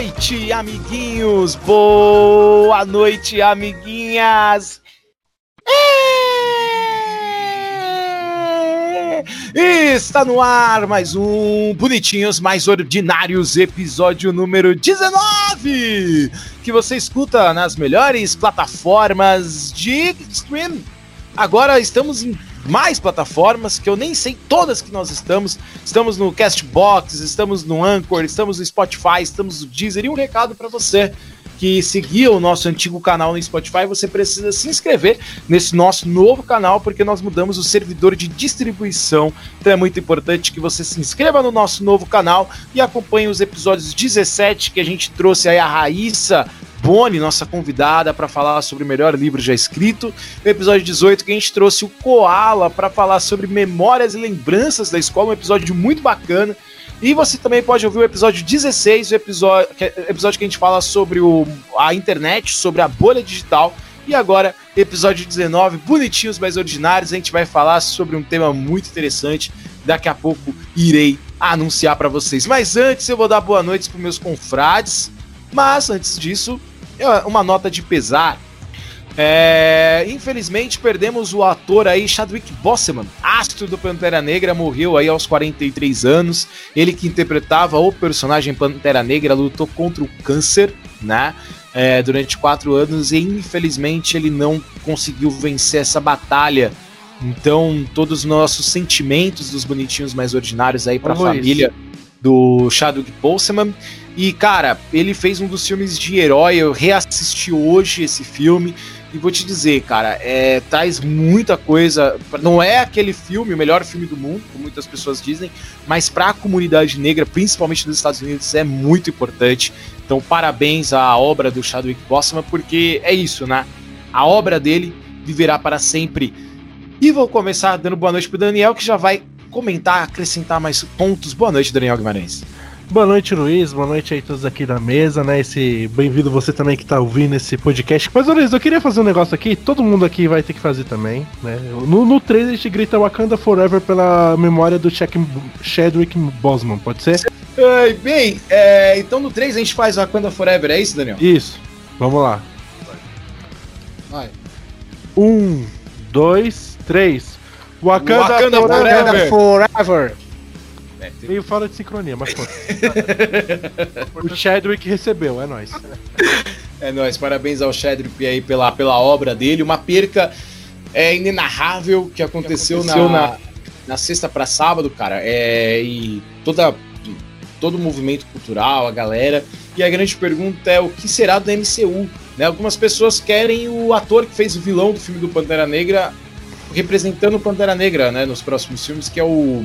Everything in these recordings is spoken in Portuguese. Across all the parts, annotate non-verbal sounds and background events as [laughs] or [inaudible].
Noite, amiguinhos! Boa noite, amiguinhas! É! Está no ar mais um Bonitinhos Mais Ordinários, episódio número 19, que você escuta nas melhores plataformas de stream. Agora estamos em mais plataformas que eu nem sei todas que nós estamos. Estamos no Castbox, estamos no Anchor, estamos no Spotify, estamos no Deezer. E um recado para você que seguia o nosso antigo canal no Spotify, você precisa se inscrever nesse nosso novo canal, porque nós mudamos o servidor de distribuição. Então é muito importante que você se inscreva no nosso novo canal e acompanhe os episódios 17 que a gente trouxe aí a Raíssa Boni, nossa convidada, para falar sobre o melhor livro já escrito. No episódio 18, que a gente trouxe o Koala para falar sobre memórias e lembranças da escola, um episódio muito bacana. E você também pode ouvir o episódio 16, o episódio que, episódio que a gente fala sobre o, a internet, sobre a bolha digital. E agora, episódio 19, bonitinhos, mais ordinários, a gente vai falar sobre um tema muito interessante. Daqui a pouco irei anunciar para vocês. Mas antes, eu vou dar boa noite para meus confrades. Mas antes disso, uma nota de pesar é, infelizmente perdemos o ator aí Chadwick Boseman, astro do Pantera Negra, morreu aí aos 43 anos. Ele que interpretava o personagem Pantera Negra lutou contra o câncer, né? É, durante quatro anos e infelizmente ele não conseguiu vencer essa batalha. Então todos os nossos sentimentos dos bonitinhos mais ordinários aí para a família do Chadwick Boseman. E cara, ele fez um dos filmes de herói. Eu reassisti hoje esse filme e vou te dizer, cara, é, traz muita coisa. Não é aquele filme, o melhor filme do mundo, como muitas pessoas dizem, mas para a comunidade negra, principalmente nos Estados Unidos, é muito importante. Então, parabéns à obra do Chadwick Boseman, porque é isso, né? A obra dele viverá para sempre. E vou começar dando boa noite pro Daniel, que já vai comentar, acrescentar mais pontos. Boa noite, Daniel Guimarães. Boa noite, Luiz. Boa noite aí todos aqui na mesa, né? Esse bem-vindo você também que tá ouvindo esse podcast. Mas, Luiz, eu queria fazer um negócio aqui. Todo mundo aqui vai ter que fazer também, né? No, no 3 a gente grita Wakanda Forever pela memória do Chadwick Boseman, pode ser? É, bem, é, então no 3 a gente faz Wakanda Forever, é isso, Daniel? Isso. Vamos lá. Vai. Um, dois, três. Wakanda, Wakanda Forever. Forever. É, Meio fora de sincronia, mas pô. [laughs] o Chadwick recebeu, é nóis. É nóis, parabéns ao Chadwick aí pela, pela obra dele. Uma perca é, inenarrável que aconteceu, que aconteceu na, na, na sexta para sábado, cara. É, e toda, todo o movimento cultural, a galera. E a grande pergunta é o que será do MCU? Né? Algumas pessoas querem o ator que fez o vilão do filme do Pantera Negra representando o Pantera Negra né, nos próximos filmes, que é o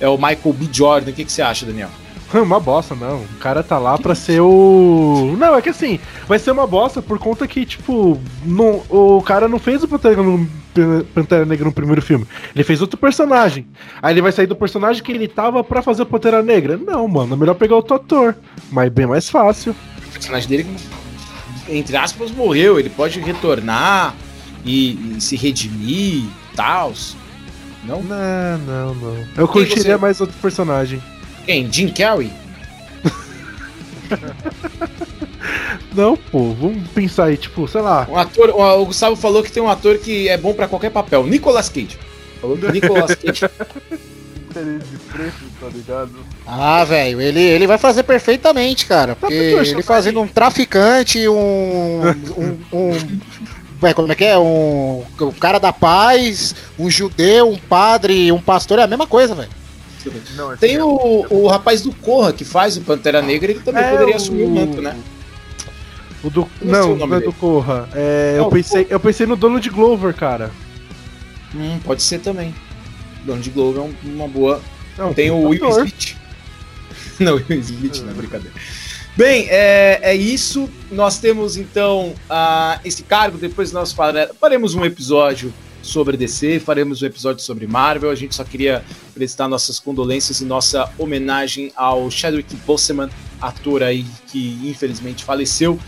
é o Michael B. Jordan. O que, que você acha, Daniel? [laughs] Uma bosta, não. O cara tá lá pra ser o. Não, é que assim, vai ser uma bosta por conta que, tipo, não, o cara não fez o Pantera, no, Pantera Negra no primeiro filme. Ele fez outro personagem. Aí ele vai sair do personagem que ele tava pra fazer o Pantera Negra. Não, mano, é melhor pegar outro ator. Mas é bem mais fácil. O personagem dele, entre aspas, morreu. Ele pode retornar e, e se redimir e tal. Não? Não, não, não. Eu Quem curtiria você... mais outro personagem. Quem? Jim Carrey? [laughs] não, pô, vamos pensar aí, tipo, sei lá. Um ator, o Gustavo falou que tem um ator que é bom para qualquer papel. Nicolas Cage. Falou do Nicolas [laughs] Cage. De preço, tá ligado? Ah, velho, ele, ele vai fazer perfeitamente, cara. Porque ele fazendo um traficante, um. um, um [laughs] Ué, como é que é? Um, um cara da paz, um judeu, um padre, um pastor, é a mesma coisa, velho. Não, esse Tem é- o, o rapaz do Corra que faz o Pantera Negra, ele também É, poderia o- assumir o manto, né? O do. Não Não, o nome não é do Corra. É, Não, eu, pensei, eu pensei no dono de Glover, cara. Hum, pode ser também. Dono de Globo é um- uma boa. Não, Tem o [laughs] Will. Smith. Não, o Will Smith, não, brincadeira. Bem, é, é isso. Nós temos então ah, esse cargo. Depois nós fare- faremos um episódio sobre DC, faremos um episódio sobre Marvel. A gente só queria prestar nossas condolências e nossa homenagem ao Chadwick Boseman, ator aí que infelizmente faleceu.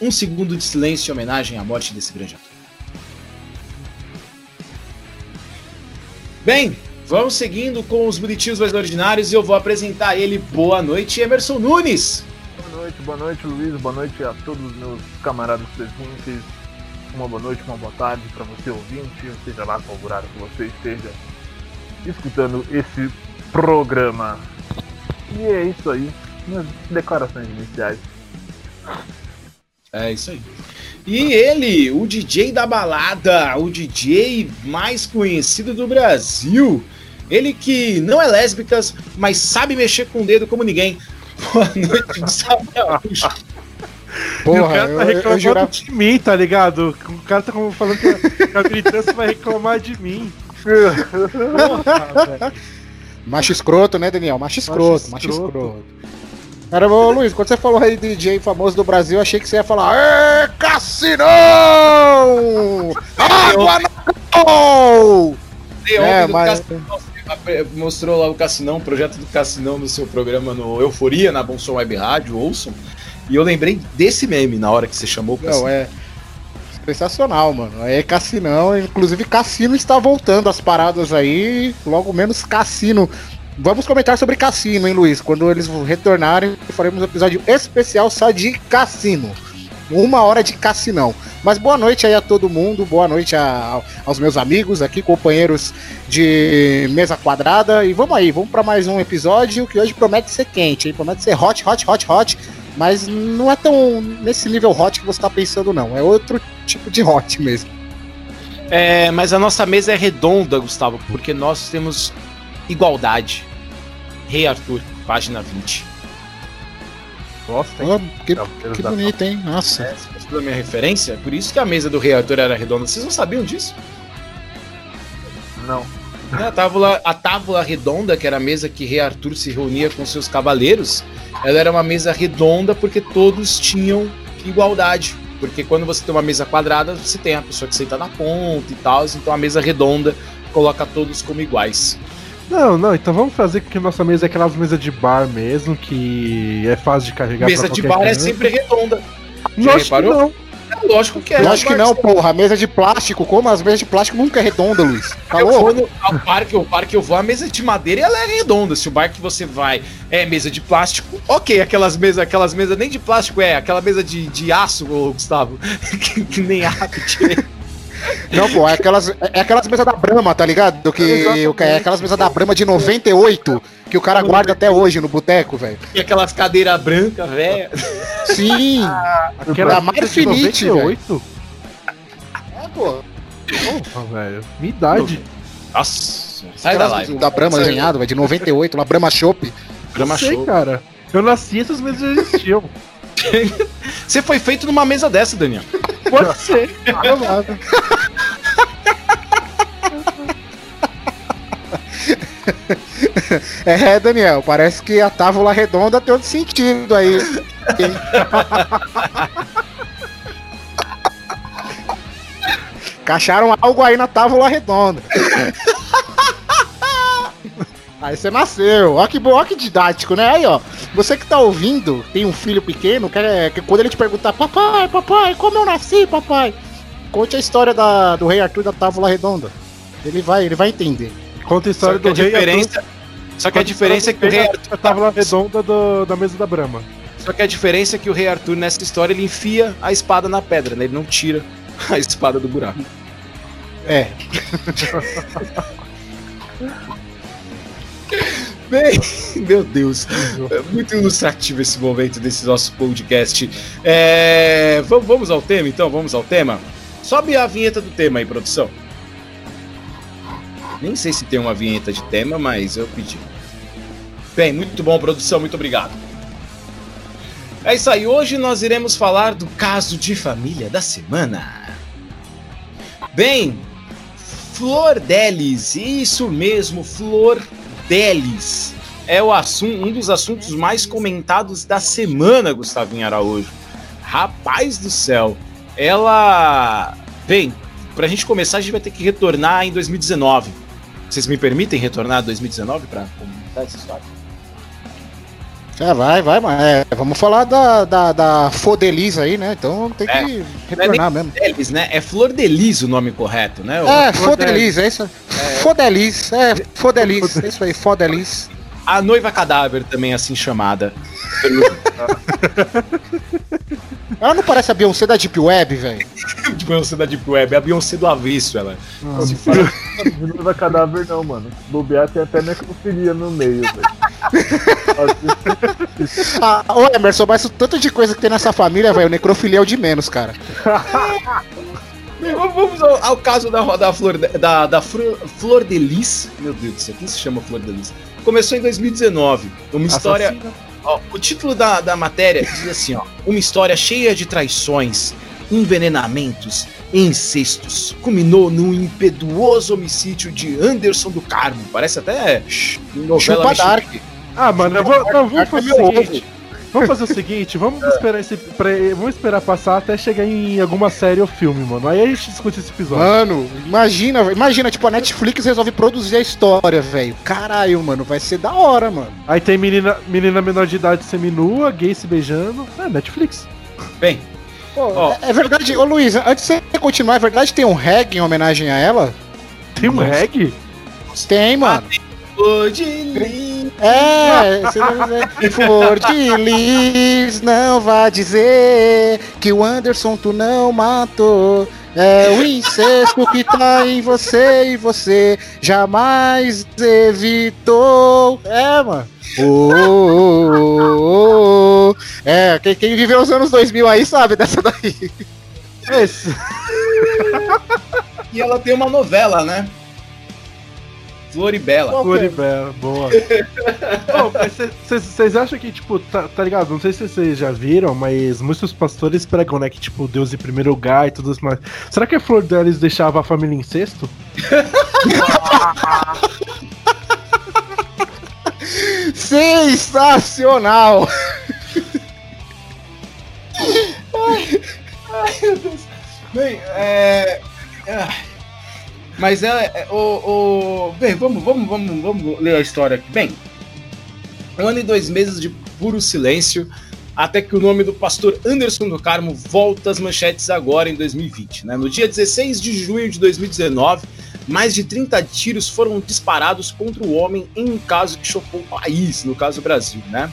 Um segundo de silêncio em homenagem à morte desse grande ator. Bem, vamos seguindo com os bonitinhos mais ordinários e eu vou apresentar ele. Boa noite, Emerson Nunes. Boa noite, boa noite, Luiz. Boa noite a todos os meus camaradas presentes. Uma boa noite, uma boa tarde para você ouvinte, seja lá qual horário que você esteja escutando esse programa. E é isso aí, minhas declarações iniciais. É isso aí. E ele, o DJ da balada, o DJ mais conhecido do Brasil. Ele que não é lésbicas, mas sabe mexer com o dedo como ninguém. [laughs] Boa noite, Gustavo Araújo. E o Porra, cara eu, tá eu, reclamando eu jurava. de mim, tá ligado? O cara tá como falando que a, a militância vai reclamar de mim. Porra, velho. Macho escroto, né, Daniel? Macho escroto, macho escroto. escroto. Cara, ô Luiz, quando você falou aí de DJ famoso do Brasil, achei que você ia falar Ê, Cassinão! [laughs] Água no Você É, mas- mostrou lá o Cassinão, o projeto do Cassinão no seu programa no Euforia, na Bom Som Web Rádio, ouçam. E eu lembrei desse meme na hora que você chamou o Não, Cassinão. é sensacional, mano. É Cassinão, inclusive Cassino está voltando às paradas aí, logo menos Cassino. Vamos comentar sobre Cassino, hein, Luiz? Quando eles retornarem, faremos um episódio especial só de Cassino. Uma hora de Cassinão. Mas boa noite aí a todo mundo, boa noite a- aos meus amigos aqui, companheiros de mesa quadrada. E vamos aí, vamos para mais um episódio que hoje promete ser quente, hein? Promete ser hot, hot, hot, hot. Mas não é tão nesse nível hot que você tá pensando, não. É outro tipo de hot mesmo. É, mas a nossa mesa é redonda, Gustavo, porque nós temos igualdade. Rei Arthur, página 20. Gosta, hein? Oh, que, Cavaleiros que bonito, hein? Nossa. É, você da minha referência? Por isso que a mesa do Rei Arthur era redonda. Vocês não sabiam disso? Não. A tábua, a tábua redonda, que era a mesa que Rei Arthur se reunia com seus cavaleiros, ela era uma mesa redonda porque todos tinham igualdade. Porque quando você tem uma mesa quadrada, você tem a pessoa que senta na ponta e tal. Então a mesa redonda coloca todos como iguais. Não, não, então vamos fazer com que nossa mesa é aquelas mesas de bar mesmo, que é fácil de carregar mesa de bar é sempre redonda. Acho que não. É lógico que é. Acho que não, porra. A mesa de plástico, como as mesas de plástico nunca é redonda, Luiz. Tá Eu no ao parque, o parque eu vou, a mesa de madeira ela é redonda. Se o bar que você vai é mesa de plástico, ok, aquelas mesas, aquelas mesas nem de plástico é, aquela mesa de, de aço, ô, Gustavo, [laughs] que, que nem aço. Não, pô, é aquelas, é aquelas mesas da Brahma, tá ligado? Que, Exatamente. é aquelas mesas da Brahma de 98 que o cara guarda até hoje no boteco, velho. E aquelas cadeiras brancas, velho. Sim. Aquela Da Marfinite, 98? É, pô. Porra, velho. Minha idade. Nossa, sai da live. Da Brahma desenhado, velho, de 98, lá Brahma Shop. Sei, show. cara. Eu nasci essas mesas já existiam. Você foi feito numa mesa dessa, Daniel. Pode ser. provável. É, Daniel, parece que a tábua redonda tem outro sentido aí. Cacharam algo aí na tábua redonda. Aí você nasceu. Ó que, ó que didático, né? Aí, ó. Você que tá ouvindo, tem um filho pequeno, quer, que quando ele te perguntar, papai, papai, como eu nasci, papai? Conte a história da, do rei Arthur da tábua redonda. Ele vai, ele vai entender. Conta a história que a do rei diferença, só que a diferença é que o rei Arthur a tábua redonda do- da mesa da Brahma. Só que a diferença é que o Rei Arthur, nessa história, ele enfia a espada na pedra, né? Ele não tira [laughs] a espada do buraco. É. [laughs] Bem, [laughs] meu Deus, é muito ilustrativo esse momento desse nosso podcast. É, vamos, ao tema, então? Vamos ao tema? Sobe a vinheta do tema aí, produção. Nem sei se tem uma vinheta de tema, mas eu pedi. Bem, muito bom, produção, muito obrigado. É isso aí, hoje nós iremos falar do caso de família da semana. Bem, Flor Delis, isso mesmo, Flor Delis. É o assunto, um dos assuntos mais comentados da semana, Gustavinho Araújo. Rapaz do céu, ela. Bem, pra gente começar, a gente vai ter que retornar em 2019. Vocês me permitem retornar em 2019 para comentar essa história? É, vai, vai, mas é, vamos falar da, da, da Fodeliz aí, né? Então tem que É, retornar mesmo. Delis, né? É Flor Delis o nome correto, né? É, Fodeliz, é isso. Fodeliz, é, Fodeliz, é isso aí, Fodeliz. A noiva cadáver também é assim chamada. [laughs] Ela não parece a Beyoncé da Deep Web, velho? de [laughs] Beyoncé da Deep Web, é a Beyoncé do avesso, ela. Se fala- De noiva cadáver não, mano. Bobear tem até necrofilia no meio, velho. [laughs] Ah, ô Emerson, mas o tanto de coisa que tem nessa família, velho, necrofilia é o de menos, cara. Vamos- ao, ao caso da, da, Flor, da, da Flor, Flor de Lis. Meu Deus do céu, quem se chama Flor de Lis? Começou em 2019. Uma história. ó, o título da, da matéria diz assim: ó, Uma história cheia de traições, envenenamentos e incestos. Culminou num impetuoso homicídio de Anderson do Carmo. Parece até novela Chupa mexicana. Dark. Ah, mano, eu vou, não, vamos fazer o seguinte. Vamos fazer o seguinte, vamos [laughs] esperar esse. vamos esperar passar até chegar em alguma série ou filme, mano. Aí a gente discute esse episódio. Mano, imagina, imagina, tipo, a Netflix resolve produzir a história, velho. Caralho, mano, vai ser da hora, mano. Aí tem menina, menina menor de idade seminua, gay se beijando. É, Netflix. Bem, Pô, Ó. é, é verdade, ô Luiz, antes de você continuar, é verdade que tem um reggae em homenagem a ela? Tem um reggae? Tem, mano. Lis. É, você vai dizer, Flor de Lis, não vá dizer que o Anderson tu não matou. É o incesto que tá em você e você jamais evitou. É, mano. Ô, ô, ô. É, quem, quem viveu os anos 2000 aí sabe dessa daí. Esse. [laughs] E ela tem uma novela, né? Floribela. Floribela, boa. [laughs] Vocês acham que, tipo, tá, tá ligado? Não sei se vocês já viram, mas muitos pastores pregam, né? Que, tipo, Deus em primeiro lugar e tudo mais. Será que a flor deles deixava a família em sexto? [laughs] Sensacional! Bem, é. ah, Mas é. o, o- Bem, vamos, vamos, vamos, vamos ler a história aqui. Bem, um ano e dois meses de puro silêncio, até que o nome do pastor Anderson do Carmo volta às manchetes agora em 2020. Né? No dia 16 de junho de 2019, mais de 30 tiros foram disparados contra o homem em um caso que chocou o país, no caso o Brasil, né?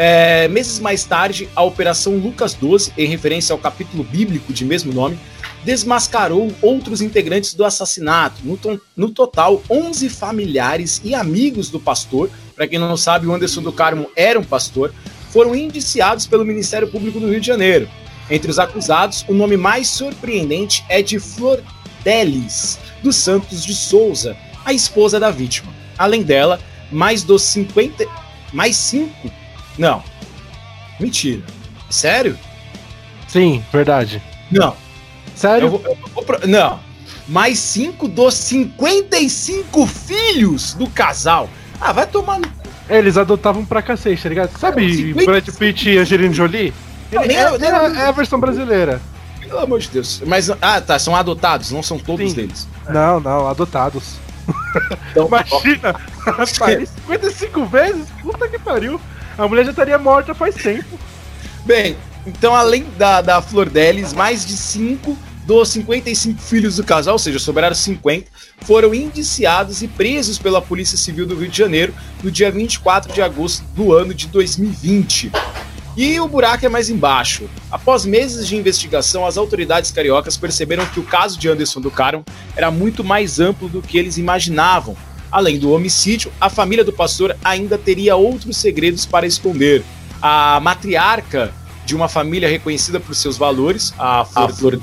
É, meses mais tarde, a Operação Lucas 12, em referência ao capítulo bíblico de mesmo nome, desmascarou outros integrantes do assassinato. No, to- no total, 11 familiares e amigos do pastor, para quem não sabe, o Anderson do Carmo era um pastor, foram indiciados pelo Ministério Público do Rio de Janeiro. Entre os acusados, o nome mais surpreendente é de Flor Delis, dos Santos de Souza, a esposa da vítima. Além dela, mais dos 50. Mais cinco não. Mentira. Sério? Sim, verdade. Não. Sério? Eu vou, eu vou pro- não. Mais cinco dos 55 filhos do casal. Ah, vai tomar no. Eles adotavam pra cacete, tá ligado? Sabe 50? Brad Pitt e Angelina Jolie? Ele é, é- é a versão brasileira. Pelo amor de Deus. Mas, ah, tá. São adotados, não são todos Sim. deles. Não, não, adotados. Então, [laughs] Imagina! Rapaz, 55 vezes? Puta que pariu! A mulher já estaria morta faz tempo. Bem, então além da, da Flor Delis, mais de 5 dos 55 filhos do casal, ou seja, sobraram 50, foram indiciados e presos pela Polícia Civil do Rio de Janeiro no dia 24 de agosto do ano de 2020. E o buraco é mais embaixo. Após meses de investigação, as autoridades cariocas perceberam que o caso de Anderson do Carmo era muito mais amplo do que eles imaginavam. Além do homicídio, a família do pastor ainda teria outros segredos para esconder. A matriarca de uma família reconhecida por seus valores, a Flor, Flor,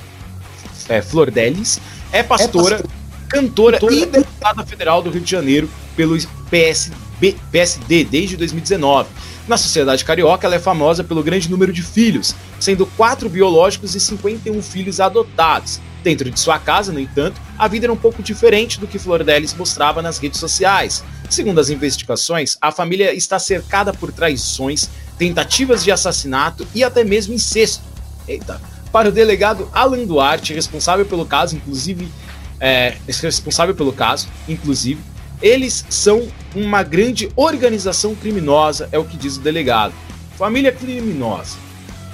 é, Flor Delis, é pastora, é pastor. cantora, cantora e deputada federal do Rio de Janeiro pelo PSB, PSD desde 2019. Na sociedade carioca, ela é famosa pelo grande número de filhos, sendo quatro biológicos e 51 filhos adotados. Dentro de sua casa, no entanto, a vida era um pouco diferente do que Flordelis mostrava nas redes sociais. Segundo as investigações, a família está cercada por traições, tentativas de assassinato e até mesmo incesto. Eita. Para o delegado Alan Duarte, responsável pelo caso, inclusive, é, responsável pelo caso, inclusive, eles são uma grande organização criminosa, é o que diz o delegado. Família criminosa.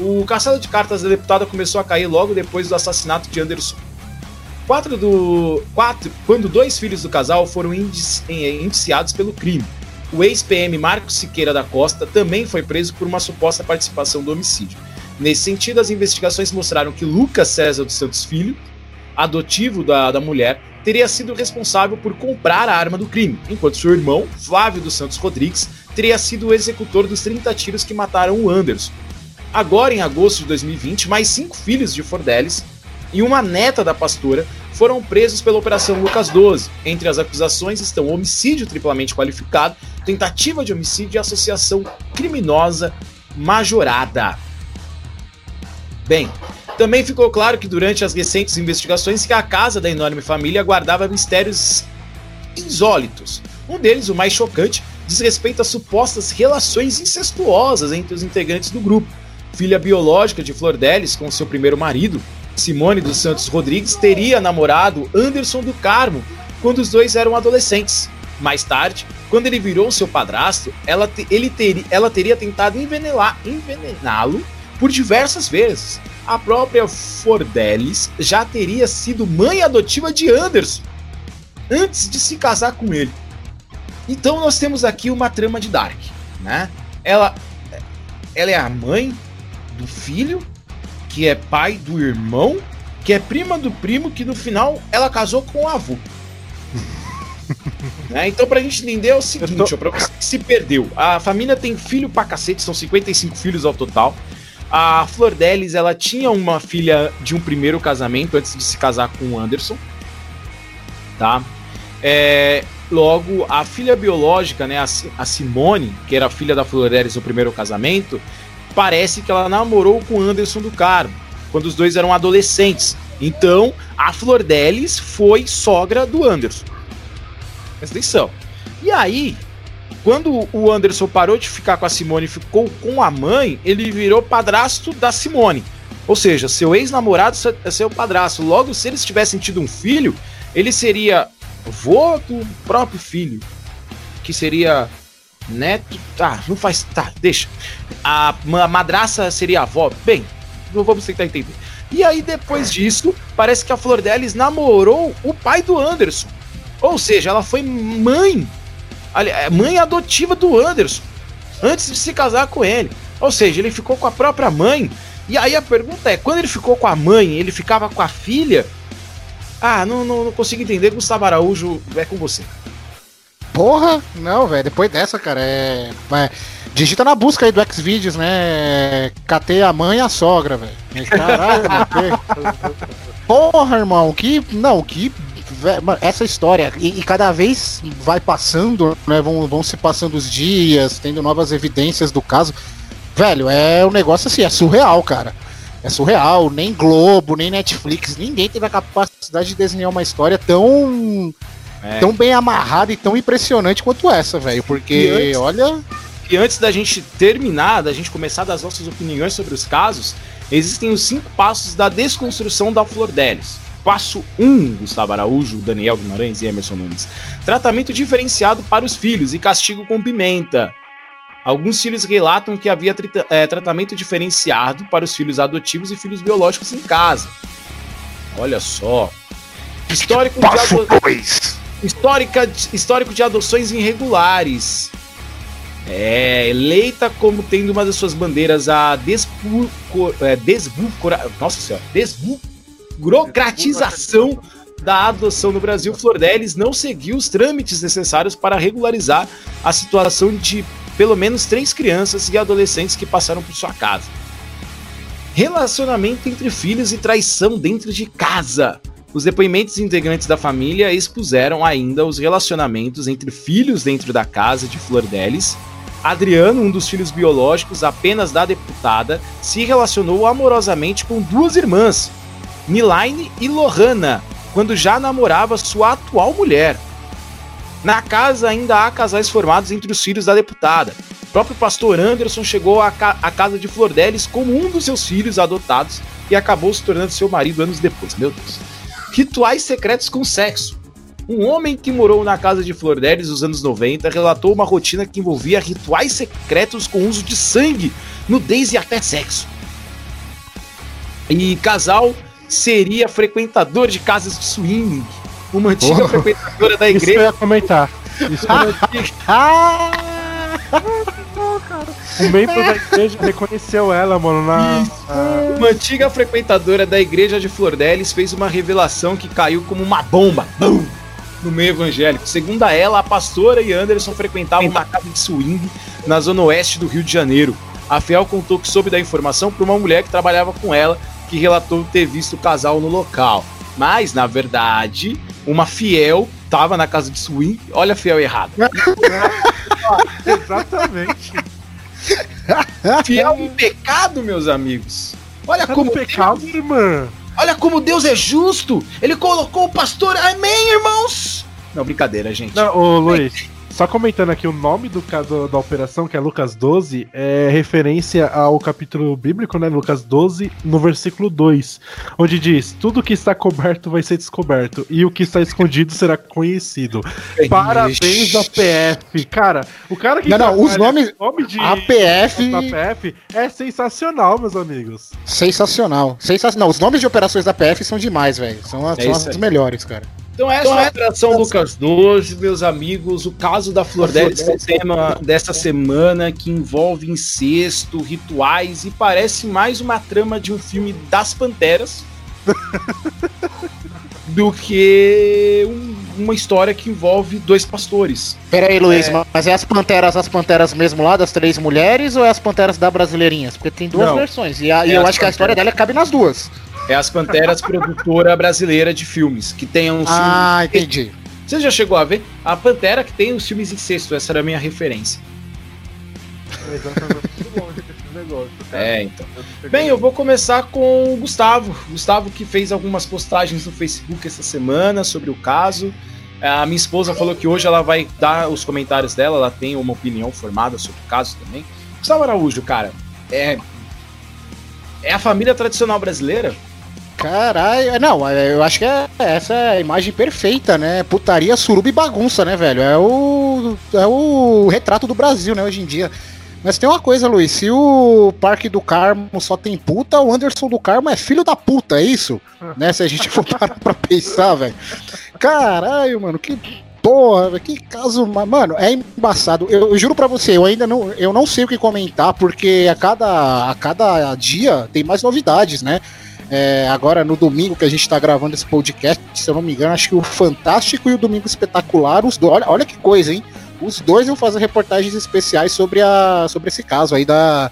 O castelo de cartas da deputada começou a cair logo depois do assassinato de Anderson. Quatro do, quatro, quando dois filhos do casal foram indiciados pelo crime. O ex-PM Marcos Siqueira da Costa também foi preso por uma suposta participação do homicídio. Nesse sentido, as investigações mostraram que Lucas César dos Santos Filho, adotivo da, da mulher, teria sido responsável por comprar a arma do crime, enquanto seu irmão, Flávio dos Santos Rodrigues, teria sido o executor dos 30 tiros que mataram o Anderson. Agora, em agosto de 2020, mais cinco filhos de Fordelis e uma neta da pastora foram presos pela Operação Lucas 12. Entre as acusações estão homicídio triplamente qualificado, tentativa de homicídio e associação criminosa majorada. Bem, também ficou claro que durante as recentes investigações que a casa da enorme família guardava mistérios insólitos. Um deles, o mais chocante, diz respeito às supostas relações incestuosas entre os integrantes do grupo. Filha biológica de Flor Delis com seu primeiro marido, Simone dos Santos Rodrigues, teria namorado Anderson do Carmo quando os dois eram adolescentes. Mais tarde, quando ele virou seu padrasto, ela, te, ele ter, ela teria tentado envenená-lo por diversas vezes a própria Fordelis já teria sido mãe adotiva de Anderson antes de se casar com ele. Então nós temos aqui uma trama de Dark, né? Ela, ela é a mãe do filho, que é pai do irmão, que é prima do primo, que no final ela casou com o avô. [laughs] né? Então, pra gente entender é o seguinte, tô... ó, pra você que se perdeu. A família tem filho pra cacete, são 55 filhos ao total. A Flor Delis, ela tinha uma filha de um primeiro casamento antes de se casar com o Anderson, tá? É, logo, a filha biológica, né, a, Simone, que era filha da Flor Delis no primeiro casamento, parece que ela namorou com Anderson do Carmo, quando os dois eram adolescentes. Então, a Flor Delis foi sogra do Anderson. Presta atenção. E aí, quando o Anderson parou de ficar com a Simone e ficou com a mãe, ele virou padrasto da Simone. Ou seja, seu ex-namorado é seu padrasto. Logo, se eles tivessem tido um filho, ele seria avô do próprio filho, que seria neto. Tá, não faz. Tá, deixa. A, a madraça seria a avó. Bem, não vamos tentar entender. E aí, depois disso, parece que a Flor Delis namorou o pai do Anderson. Ou seja, ela foi mãe é mãe adotiva do Anderson, antes de se casar com ele. Ou seja, ele ficou com a própria mãe. E aí a pergunta é: quando ele ficou com a mãe, ele ficava com a filha? Ah, não, não, não consigo entender. Gustavo Araújo é com você. Porra, não, velho. Depois dessa, cara, é... Digita na busca aí do Xvideos, né? Catei a mãe e a sogra, velho. Caralho, Porra, irmão, que. Não, que essa história, e, e, cada vez vai passando, né? Vão, vão se passando os dias, tendo novas evidências do caso. Velho, é um negócio assim, é surreal, cara. É surreal, nem Globo, nem Netflix, ninguém teve a capacidade de desenhar uma história tão. É. tão bem amarrada e tão impressionante quanto essa, velho. Porque, antes, olha. E antes da gente terminar, da gente começar das nossas opiniões sobre os casos, existem os cinco passos da desconstrução da Flor Delis. Passo 1, um, Gustavo Araújo, Daniel Guimarães e Emerson Nunes. Tratamento diferenciado para os filhos e castigo com pimenta. Alguns filhos relatam que havia é, tratamento diferenciado para os filhos adotivos e filhos biológicos em casa. Olha só. Histórico de, ado... Histórica... Histórico de adoções irregulares. É, eleita como tendo uma das suas bandeiras a desbu, é, nossa senhora, desburocratização da adoção no Brasil, Flor não seguiu os trâmites necessários para regularizar a situação de pelo menos três crianças e adolescentes que passaram por sua casa. Relacionamento entre filhos e traição dentro de casa. Os depoimentos integrantes da família expuseram ainda os relacionamentos entre filhos dentro da casa de Flor Delis. Adriano, um dos filhos biológicos apenas da deputada, se relacionou amorosamente com duas irmãs, Milaine e Lohana, quando já namorava sua atual mulher. Na casa ainda há casais formados entre os filhos da deputada. O próprio pastor Anderson chegou à, ca casa de Flor Delis como um dos seus filhos adotados e acabou se tornando seu marido anos depois. Meu Deus. Rituais secretos com sexo. Um homem que morou na casa de Flor Delis nos anos 90 relatou uma rotina que envolvia rituais secretos com uso de sangue, nudez e até sexo. E casal seria frequentador de casas de swing. Uma antiga oh. frequentadora da igreja. Isso eu ia comentar. Isso [laughs] O membro da igreja reconheceu ela, mano. Na... Uma antiga frequentadora da igreja de Flordelis fez uma revelação que caiu como uma bomba. Bum! No meio evangélico. Segundo ela, a pastora e Anderson frequentavam uma casa de swing na zona oeste do Rio de Janeiro. A Fiel contou que soube da informação por uma mulher que trabalhava com ela que relatou ter visto o casal no local. Mas, na verdade, uma fiel estava na casa de swing. Olha a fiel errado. [laughs] Exatamente. [laughs] Fiel em pecado, meus amigos. Olha tá como pecado, Deus, irmã. Olha como Deus é justo. Ele colocou o pastor. Amém, irmãos. Não, brincadeira, gente. Não, ô Luiz. Só comentando aqui, o nome do caso da operação, que é Lucas 12, é referência ao capítulo bíblico, né? Lucas 12, no versículo 2, onde diz: Tudo que está coberto vai ser descoberto, e o que está escondido será conhecido. Parabéns à PF. Cara, o cara que. Não, não, os nomes. Nome de APF. APF é sensacional, meus amigos. Sensacional. Sensacional. Os nomes de operações da PF são demais, velho. São, é são as melhores, cara. Então essa então, é a Operação Lucas 12, meus amigos. O caso da Flor Delis é o tema dessa semana que envolve incesto, rituais e parece mais uma trama de um filme das Panteras [laughs] do que um, uma história que envolve dois pastores. Pera aí, Luiz, é... mas é as Panteras, as Panteras mesmo lá, das três mulheres, ou é as Panteras da Brasileirinhas? Porque tem duas Não. versões. E, a, é eu acho panteras. que a história dela cabe nas duas. É as Panteras produtora brasileira de filmes, que tem um Ah, entendi. Você já chegou a ver? A Pantera que tem os filmes incesto, essa era a minha referência. É, então. Bem, eu vou começar com o Gustavo. Gustavo que fez algumas postagens no Facebook essa semana sobre o caso. A minha esposa falou que hoje ela vai dar os comentários dela, ela tem uma opinião formada sobre o caso também. Gustavo Araújo, cara, é. É a família tradicional brasileira? Caralho, não, é, eu acho que é, essa é a imagem perfeita, né? Putaria, suruba e bagunça, né, velho? É o, é o retrato do Brasil, né, hoje em dia. Mas tem uma coisa, Luiz, se o Parque do Carmo só tem puta, o Anderson do Carmo é filho da puta, é isso? [laughs] né? Se a gente for parar pra pensar, velho. Caralho, mano, que porra, que caso, mano, é embaçado. Eu, eu, juro para você, eu ainda não, eu não sei o que comentar porque a cada, a cada dia tem mais novidades, né? É, agora no domingo que a gente está gravando esse podcast, se eu não me engano, acho que o Fantástico e o Domingo Espetacular, os dois, olha, olha que coisa, hein? Os dois vão fazer reportagens especiais sobre, a, sobre esse caso aí da,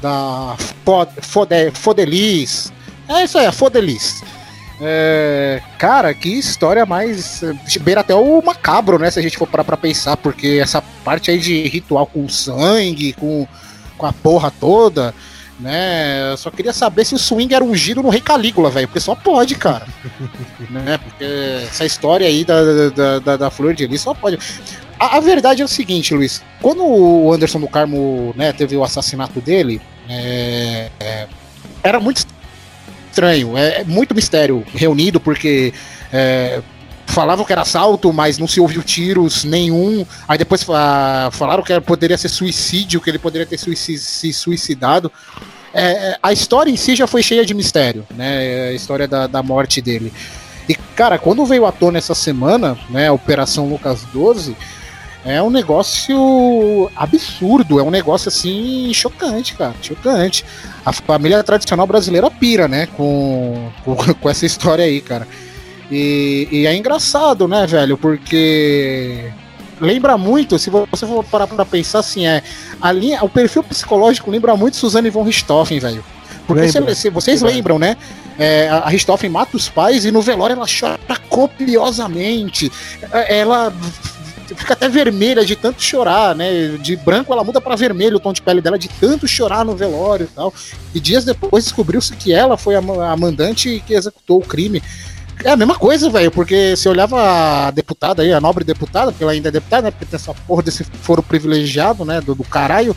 da Fode, Fodeliz. É isso aí, a Fodeliz. É, cara, que história mais. Beira até o macabro, né? Se a gente for parar pra pensar, porque essa parte aí de ritual com sangue, com, com a porra toda né? Eu só queria saber se o swing era ungido no Rei Calígula, velho, porque só pode, cara. [laughs] né? Porque essa história aí da, da, da, da Flor de Lis só pode. A, a, verdade é o seguinte, Luiz, quando o Anderson do Carmo né, teve o assassinato dele, é, é, era muito estranho, é, é muito mistério reunido, porque é, falavam que era assalto, mas não se ouviu tiros nenhum. Aí depois uh, falaram que poderia ser suicídio, que ele poderia ter se suicidado. É, é, a história em si já foi cheia de mistério, né? A história da, da morte dele. E, cara, quando veio à tona essa semana, né, Operação Lucas 12, é um negócio absurdo, é um negócio assim chocante, cara, chocante. A família tradicional brasileira pira, né, com, com, [laughs] com essa história aí, cara. E, e, é engraçado, né, velho, porque lembra muito, se você for parar pra pensar assim, é a linha, o perfil psicológico lembra muito Suzane von Richthofen, velho. Porque se, se, vocês lembram, né? É, a Richthofen mata os pais e no velório ela chora copiosamente. É, ela fica até vermelha de tanto chorar, né? De branco ela muda para vermelho o tom de pele dela de tanto chorar no velório e tal. E dias depois descobriu-se que ela foi a mandante que executou o crime. É a mesma coisa, velho, porque você olhava a deputada aí, a nobre deputada, porque ela ainda é deputada, né? Porque tem essa porra desse foro privilegiado, né? Do, do caralho,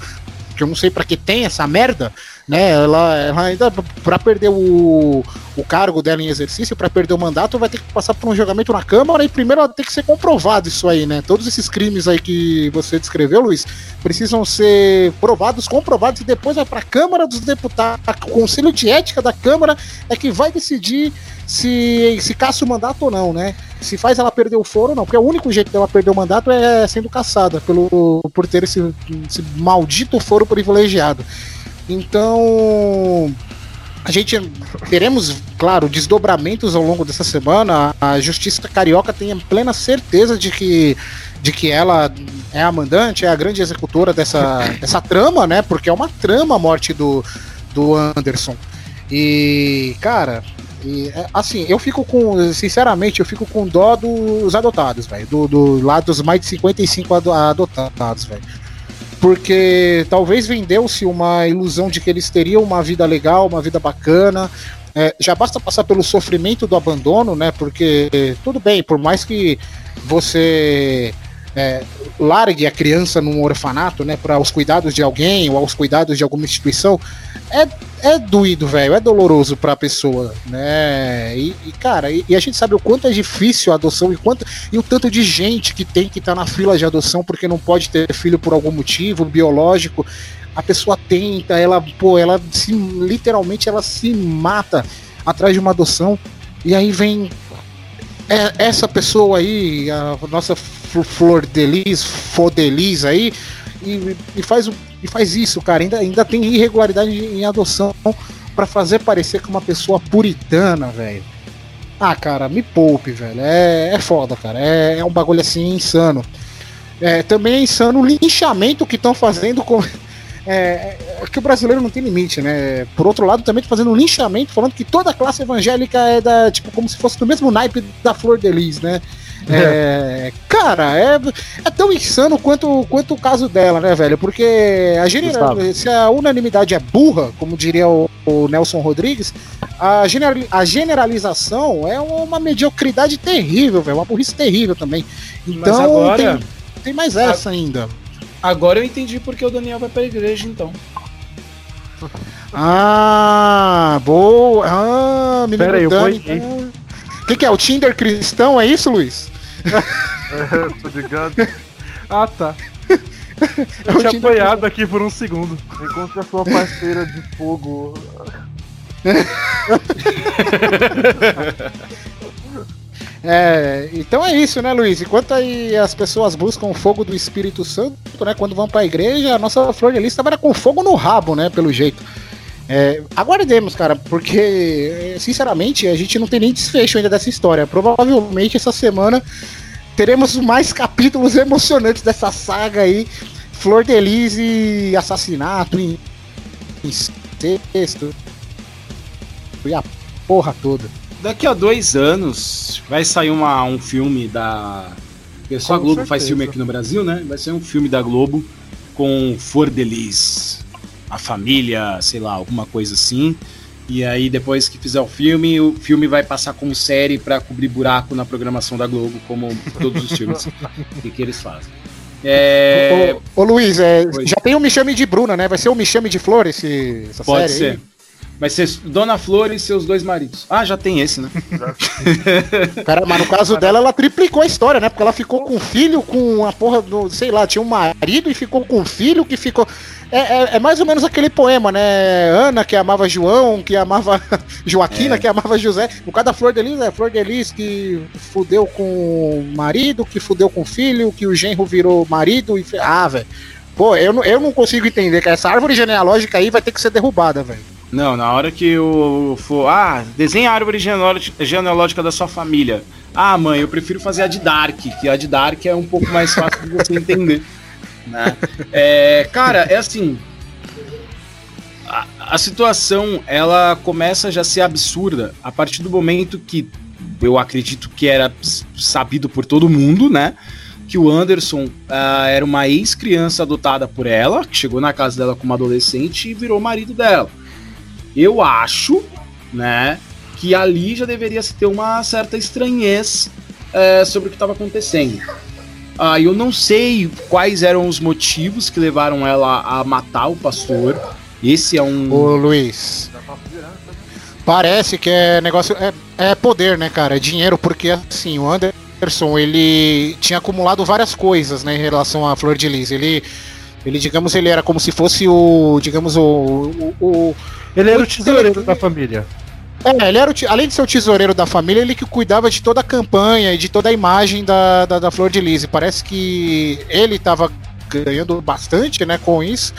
que eu não sei para que tem essa merda né? Ela, ela ainda para perder o, o cargo dela em exercício, para perder o mandato, vai ter que passar por um julgamento na Câmara e primeiro ela tem que ser comprovado isso aí, né? Todos esses crimes aí que você descreveu, Luiz, precisam ser provados, comprovados e depois vai para a Câmara dos Deputados, o Conselho de Ética da Câmara é que vai decidir se se caça o mandato ou não, né? Se faz ela perder o foro ou não, porque o único jeito dela perder o mandato é sendo caçada pelo por ter esse, esse maldito foro privilegiado. Então, a gente teremos, claro, desdobramentos ao longo dessa semana. A Justiça Carioca tem a plena certeza de que, de que ela é a mandante, é a grande executora dessa, [laughs] dessa trama, né? Porque é uma trama a morte do, do Anderson. E, cara, e, é, assim, eu fico com, sinceramente, eu fico com dó dos adotados, velho. Do, do lado dos mais de 55 adotados, velho porque talvez vendeu-se uma ilusão de que eles teriam uma vida legal, uma vida bacana. É, já basta passar pelo sofrimento do abandono, né? Porque tudo bem, por mais que você é, largue a criança num orfanato, né, para os cuidados de alguém ou aos cuidados de alguma instituição, é, é doído, velho, é doloroso para a pessoa, né? E, e cara, e, e, a gente sabe o quanto é difícil a adoção e quanto e o tanto de gente que tem que estar tá na fila de adoção porque não pode ter filho por algum motivo biológico. A pessoa tenta, ela, pô, ela se literalmente ela se mata atrás de uma adoção. E aí vem é, essa pessoa aí, a nossa Flor Delis, Fodelis aí, e, e faz e faz isso, cara. Ainda, ainda tem irregularidade em adoção para fazer parecer que uma pessoa puritana, velho. Ah, cara, me poupe, velho. É, é foda, cara. É, é um bagulho assim insano. É, também é insano o linchamento que estão fazendo com. [laughs] É, é, que o brasileiro não tem limite, né? Por outro lado, também fazendo um linchamento falando que toda a classe evangélica é da, tipo, como se fosse do mesmo naipe da Flor de Lis, né? É, cara, é, é tão insano quanto, quanto o caso dela, né, velho? Porque a general, se a unanimidade é burra, como diria o, o Nelson Rodrigues, a, general, a generalização é uma mediocridade terrível, velho. Uma burrice terrível também. Então agora, tem, tem mais essa a, ainda. Agora eu entendi porque o Daniel vai pra igreja, então. Ah, boa. Ah, menino Pera aí, eu vou... O que, que é? O Tinder cristão, é isso, Luiz? é, [laughs] tô ligado. Ah, tá. [laughs] Eu tinha apoiado aqui por um segundo. Encontre a sua parceira de fogo. [laughs] É, então é isso, né, Luiz? Enquanto aí as pessoas buscam o fogo do Espírito Santo, né, quando vão para a igreja, a nossa flor de lista vai com fogo no rabo, né, pelo jeito. É, aguardemos, cara, porque, sinceramente, a gente não tem nem desfecho ainda dessa história. Provavelmente essa semana teremos mais capítulos [laughs] emocionantes dessa saga aí. Flor de Elise, assassinato, incesto e a porra toda. Daqui a dois anos vai sair uma, um filme da. Porque só a Globo certeza. faz filme aqui no Brasil, né? Vai ser um filme da Globo com Flor de Lis a família, sei lá, alguma coisa assim. E aí, depois que fizer o filme, o filme vai passar como série para cobrir buraco na programação da Globo, como todos os filmes [laughs] que, que eles fazem. É... Ô, ô, Luiz, é, já tem o Me Chame de Bruna, né? Vai ser o Me Chame de Flor esse, essa Pode série? Ser. Vai ser Dona Flor e seus dois maridos. Ah, já tem esse, né? [laughs] Cara, mas no caso dela, ela triplicou a história, né? Porque ela ficou com um filho, com a porra do. Sei lá, tinha um marido e ficou com um filho que ficou. É, é, é mais ou menos aquele poema, né? Ana que amava João, que amava [laughs] Joaquina, É. que amava José. No caso da Flor de Lis, é Flor de Lis que fudeu com o marido, que fudeu com o filho, que o genro virou marido e. Ah, velho. Pô, eu, não- eu não consigo entender que essa árvore genealógica aí vai ter que ser derrubada, velho. Não, na hora que eu for. Ah, desenha a árvore genealógica, da sua família. Ah, mãe, eu prefiro fazer a de Dark, que a de Dark é um pouco mais fácil de você entender. [laughs] Né? É, cara, é assim. A, a situação ela começa já a ser absurda a partir do momento que eu acredito que era sabido por todo mundo, né? Que o Anderson ah, era uma ex-criança adotada por ela, que chegou na casa dela como adolescente e virou marido dela. Eu acho, né, que ali já deveria se ter uma certa estranhez é, sobre o que estava acontecendo. Ah, eu não sei quais eram os motivos que levaram ela a matar o pastor. Esse é um. Ô, Luiz. Parece que é negócio. É, é poder, né, cara? É dinheiro, porque assim, o Anderson, ele tinha acumulado várias coisas, né, em relação à Flor de Lis. Ele. Ele, digamos, ele era como se fosse o. Digamos, o. o, o- Ele era o tesoureiro da família. é, ele era o, além de ser o tesoureiro da família, ele que cuidava de toda a campanha e de toda a imagem da, da, da Flor de Lis. Parece que ele tava ganhando bastante, né, com isso.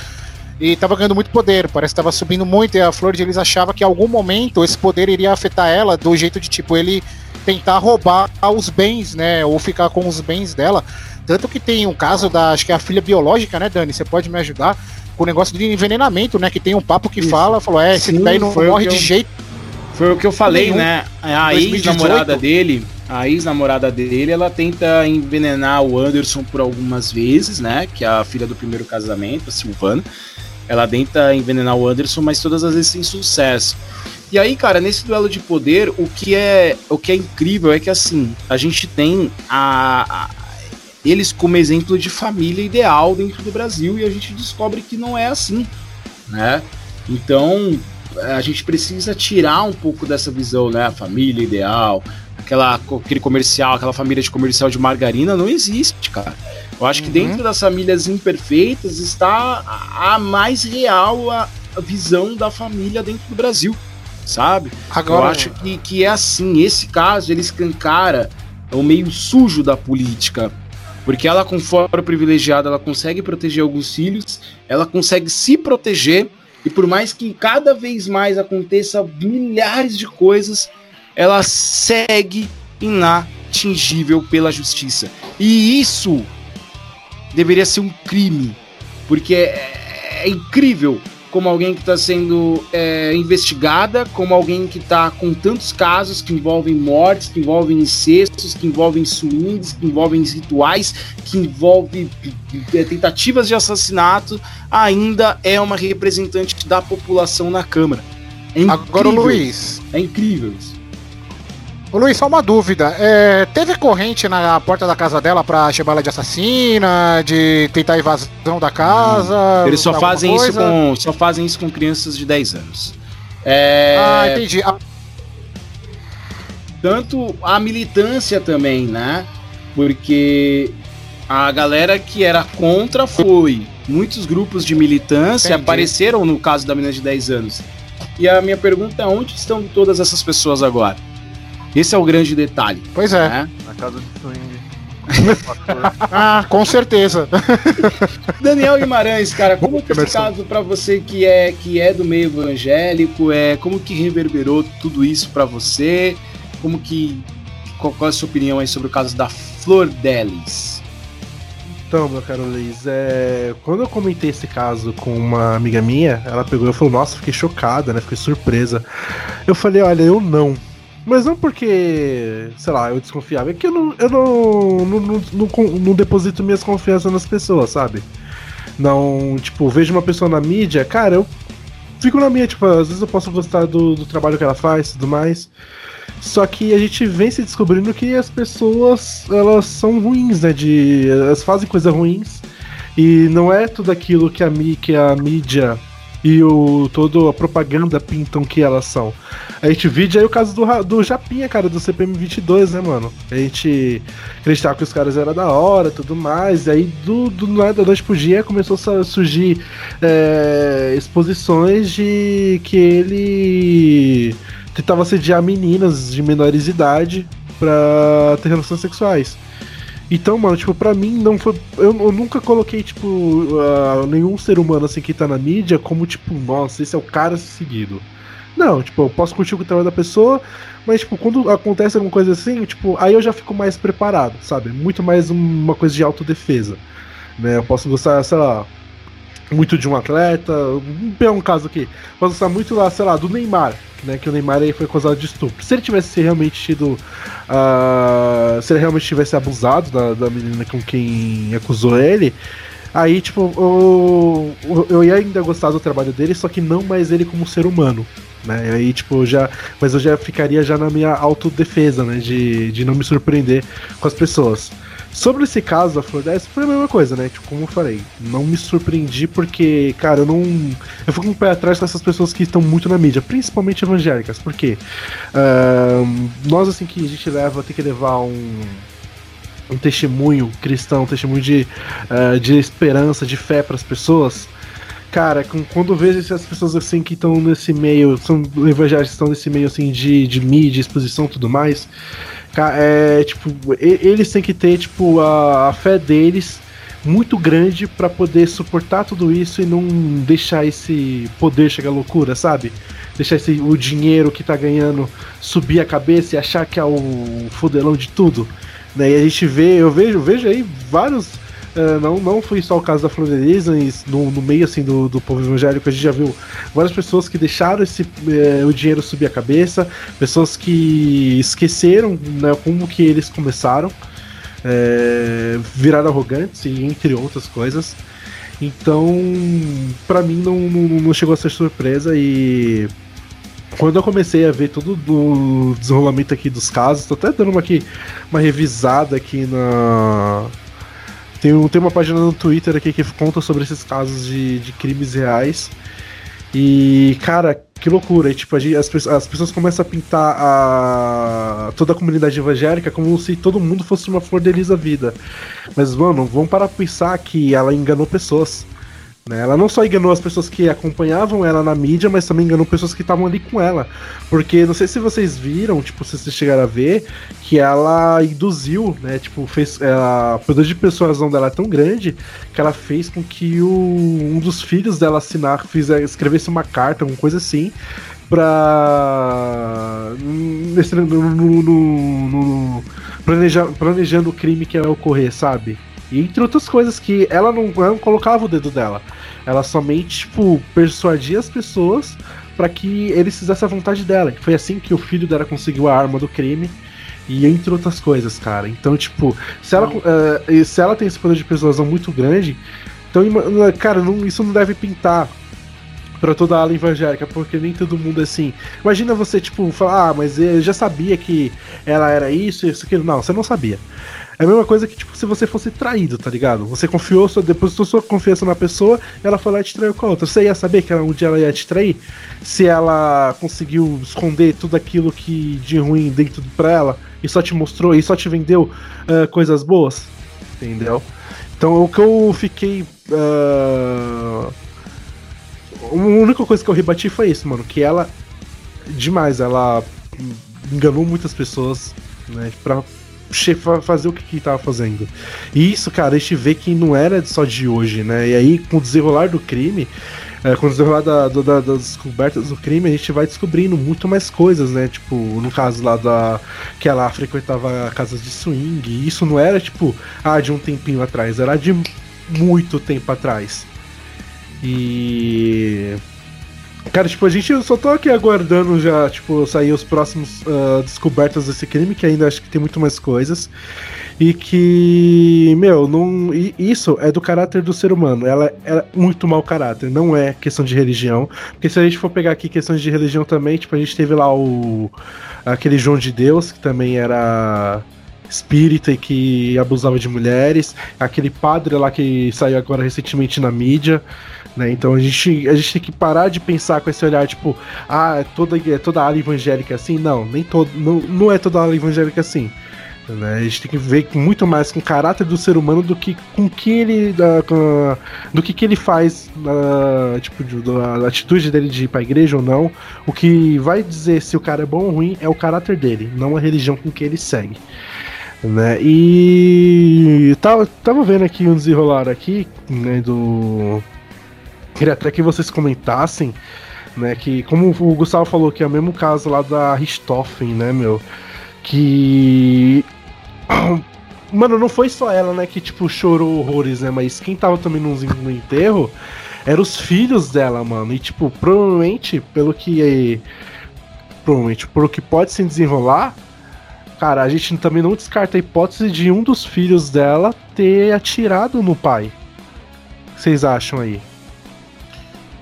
E tava ganhando muito poder, parece que tava subindo muito. E a Flor de Lis achava que em algum momento esse poder iria afetar ela, do jeito de tipo ele tentar roubar os bens, né? Ou ficar com os bens dela. Tanto que tem um caso da, acho que é a filha biológica, né, Dani? Você pode me ajudar? Com o negócio de envenenamento, né? Que tem um papo que Isso. fala, falou, é, esse Sim, daí não morre que de eu- jeito Foi o que eu falei, Nenhum. né? A 2018. ex-namorada dele, a ex-namorada dele, ela tenta envenenar o Anderson por algumas vezes, né? Que é a filha do primeiro casamento, a Silvana. Ela tenta envenenar o Anderson, mas todas as vezes sem sucesso. E aí, cara, nesse duelo de poder, o que é, o que é incrível é que assim, a gente tem a, a- eles como exemplo de família ideal dentro do Brasil e a gente descobre que não é assim, né? Então, a gente precisa tirar um pouco dessa visão, né? A família ideal, aquela, aquele comercial, aquela família de comercial de margarina não existe, cara. Eu acho que Uhum. dentro das famílias imperfeitas está a, mais real a, a visão da família dentro do Brasil, sabe? Agora, Eu acho que, que é assim. Esse caso ele escancara o meio sujo da política. Porque ela, com foro privilegiado, ela consegue proteger alguns filhos, ela consegue se proteger, e por mais que cada vez mais aconteça milhares de coisas, ela segue inatingível pela justiça. E isso deveria ser um crime, porque é, é incrível como alguém que está sendo é, investigada, como alguém que está com tantos casos que envolvem mortes, que envolvem incestos, que envolvem swings, que envolvem rituais, que envolve é, tentativas de assassinato, ainda é uma representante da população na Câmara. É agora incrível. Luiz. É incrível isso. Ô Luiz, só uma dúvida. É, teve corrente na porta da casa dela pra chamar ela de assassina, de tentar invasão da casa? Eles só fazem, isso com, só fazem isso com crianças de 10 anos. É, Ah, entendi. Ah, tanto a militância também, né? Porque a galera que era contra foi. Muitos grupos de militância Entendi. apareceram no caso da menina de 10 anos. E a minha pergunta é: onde estão todas essas pessoas agora? Esse é o grande detalhe. pois é. Né? Na casa de swing. [laughs] Ah, com certeza. [laughs] Daniel Guimarães, cara, como que esse caso pra você que é que é do meio evangélico, é como que reverberou tudo isso pra você? Como que qual, qual é a sua opinião aí sobre o caso da Flor Delis? Então, meu caro Luiz, é... quando eu comentei esse caso com uma amiga minha, ela pegou e falou, nossa, fiquei chocada, né? Fiquei surpresa. Eu falei, olha, eu não. Mas não porque, sei lá, eu desconfiava. É que eu não, eu não, não, não, não, não deposito minhas confianças nas pessoas, sabe? Não, tipo, vejo uma pessoa na mídia, cara, eu fico na minha, tipo, às vezes eu posso gostar do, do trabalho que ela faz e tudo mais. Só que a gente vem se descobrindo que as pessoas, elas são ruins, né? De, elas fazem coisas ruins. E não é tudo aquilo que a, que a mídia e o todo a propaganda pintam que elas são. A gente vide aí o caso do, do Japinha, cara, do CPM 22, né, mano? A gente acreditava que os caras eram da hora tudo mais, e aí do, do nada, da noite pro dia, começou a surgir é, exposições de que ele tentava assediar meninas de menores de idade pra ter relações sexuais. Então, mano, tipo, pra mim não foi. Eu, eu nunca coloquei, tipo, uh, nenhum ser humano assim que tá na mídia como, tipo, nossa, esse é o cara seguido. Não, tipo, eu posso curtir o trabalho da pessoa, mas, tipo, quando acontece alguma coisa assim, tipo, aí eu já fico mais preparado, sabe? Muito mais uma coisa de autodefesa. Né? Eu posso gostar, sei lá, muito de um atleta. Pegar um caso aqui. Posso gostar muito lá, sei lá, do Neymar né? Que o Neymar aí foi acusado de estupro. Se ele tivesse realmente tido. Uh, se ele realmente tivesse abusado da, da menina com quem acusou ele. Aí, tipo, eu, eu ia ainda gostar do trabalho dele, só que não mais ele como ser humano. Né? Aí, tipo, já. Mas eu já ficaria já na minha autodefesa, né? De, de não me surpreender com as pessoas. Sobre esse caso da Flor foi a mesma coisa, né? Tipo, como eu falei, não me surpreendi porque, cara, eu não. Eu fico um pé atrás dessas pessoas que estão muito na mídia, principalmente evangélicas, porque uh, nós, assim, que a gente leva, tem que levar um. Um testemunho cristão, um testemunho de, uh, de esperança, de fé para as pessoas, cara, quando eu vejo essas pessoas assim que estão nesse meio, são evangélicos estão nesse meio assim de, de mídia, exposição tudo mais, é, tipo, eles têm que ter, tipo, a, a fé deles muito grande para poder suportar tudo isso e não deixar esse poder chegar à loucura, sabe? Deixar esse, o dinheiro que tá ganhando subir a cabeça e achar que é o fodelão de tudo. Né? E a gente vê, eu vejo, vejo aí vários Uh, não, não foi só o caso da Flor no, no meio assim do, do povo evangélico, a gente já viu várias pessoas que deixaram esse, uh, o dinheiro subir a cabeça, pessoas que esqueceram né, como que eles começaram, uh, viraram arrogantes, entre outras coisas. Então, para mim não, não, não chegou a ser surpresa e quando eu comecei a ver todo o desenrolamento aqui dos casos, tô até dando uma, aqui, uma revisada aqui na, tem, tem uma página no Twitter aqui que conta sobre esses casos de, de crimes reais. E, cara, que loucura. E, tipo, as, as pessoas começam a pintar a, toda a comunidade evangélica como se todo mundo fosse uma flor de vida. Mas, mano, vamos parar pra pensar que ela enganou pessoas. Né? Ela não só enganou as pessoas que acompanhavam ela na mídia, mas também enganou pessoas que estavam ali com ela. Porque não sei se vocês viram, tipo, se vocês chegaram a ver, que ela induziu, né? Tipo, fez. Ela, o poder de persuasão dela é tão grande que ela fez com que o, um dos filhos dela assinar, fiz, escrevesse uma carta, alguma coisa assim, pra. Nesse, no, no, no planeja, planejando o crime que ia ocorrer, sabe? E entre outras coisas que ela não, ela não colocava o dedo dela. Ela somente, tipo, persuadia as pessoas para que eles fizessem a vontade dela. Foi assim que o filho dela conseguiu a arma do crime. E entre outras coisas, cara. Então, tipo, se ela, uh, se ela tem esse poder de persuasão muito grande, então, cara, não, isso não deve pintar para toda a ala evangélica, porque nem todo mundo é assim. Imagina você, tipo, falar, ah, mas eu já sabia que ela era isso, isso, aquilo. Não, você não sabia. É a mesma coisa que, tipo, se você fosse traído, tá ligado? Você confiou, depositou sua confiança na pessoa, ela foi lá e te traiu com a outra. Você ia saber que ela, um dia ela ia te trair? Se ela conseguiu esconder tudo aquilo que de ruim dentro pra ela e só te mostrou e só te vendeu uh, coisas boas? Entendeu? Então o que eu fiquei. Uh... A única coisa que eu rebati foi isso, mano. Que ela. Demais, ela enganou muitas pessoas, né? Pra fazer o que, que tava fazendo. E isso, cara, a gente vê que não era só de hoje, né? E aí, com o desenrolar do crime, é, com o desenrolar da, da, das descobertas do crime, a gente vai descobrindo muito mais coisas, né? Tipo, no caso lá da. que ela frequentava casas de swing. E isso não era, tipo, ah, de um tempinho atrás, era de muito tempo atrás. E. Cara, tipo, a gente eu só tô aqui aguardando já, tipo, sair os próximos uh, descobertas desse crime, que ainda acho que tem muito mais coisas. E que, meu, não. Isso é do caráter do ser humano. Ela é muito mau caráter, não é questão de religião. Porque se a gente for pegar aqui questões de religião também, tipo, a gente teve lá o. aquele João de Deus, que também era espírita e que abusava de mulheres, aquele padre lá que saiu agora recentemente na mídia. Né? Então a gente, a gente tem que parar de pensar com esse olhar, tipo, ah, é toda, é toda ala evangélica assim. Não, nem todo, não, não é toda ala evangélica assim. Né? A gente tem que ver muito mais com o caráter do ser humano do que com que ele. Do que, que ele faz, uh, tipo, da atitude dele de ir pra igreja ou não. O que vai dizer se o cara é bom ou ruim é o caráter dele, não a religião com que ele segue. Né? E tava, tava vendo aqui um desenrolar aqui, né, do. Queria até que vocês comentassem, né, que como o Gustavo falou que é o mesmo caso lá da Richthofen, né, meu, que [coughs] Mano, não foi só ela, né, que, tipo, chorou horrores, né? Mas quem tava também no, enterro eram os filhos dela, mano. E, tipo, provavelmente, pelo que. Provavelmente, pelo que pode se desenrolar, cara, a gente também não descarta a hipótese de um dos filhos dela ter atirado no pai. O que vocês acham aí?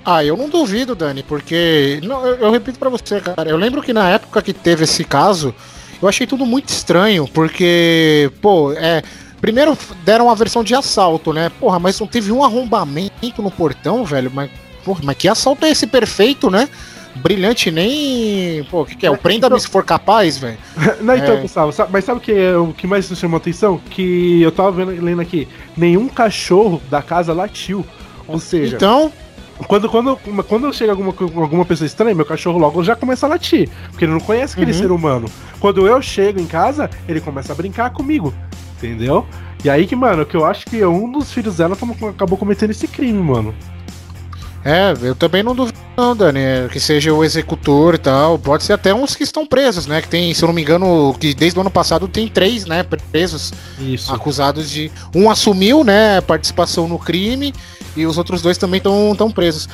Ah, eu não duvido, Dani, porque. Não, eu, eu repito para você, cara. Eu lembro que na época que teve esse caso eu achei tudo muito estranho, porque, pô, é. Primeiro deram a versão de assalto, né? Porra, mas não teve um arrombamento no portão, velho. Mas, porra, mas que assalto é esse perfeito, né? Brilhante, nem. Pô, o que, que é? O prenda-me se for capaz, velho. [laughs] Não, então, é... Gustavo, sabe, mas sabe o que, é, o que mais me chamou a atenção? Que eu tava vendo, lendo aqui, nenhum cachorro da casa latiu. Ou seja. Então. Quando, quando, quando chega alguma, alguma pessoa estranha, meu cachorro logo já começa a latir. Porque ele não conhece aquele uhum. ser humano. Quando eu chego em casa, ele começa a brincar comigo. Entendeu? E aí que, mano, que eu acho que um dos filhos dela acabou cometendo esse crime, mano. É, eu também não duvido, não, Dani, é, que seja o executor e tal. Pode ser até uns que estão presos, né? Que tem, se eu não me engano, que desde o ano passado tem três, né? Presos. Isso. Acusados de. Um assumiu, né? Participação no crime e os outros dois também estão tão presos.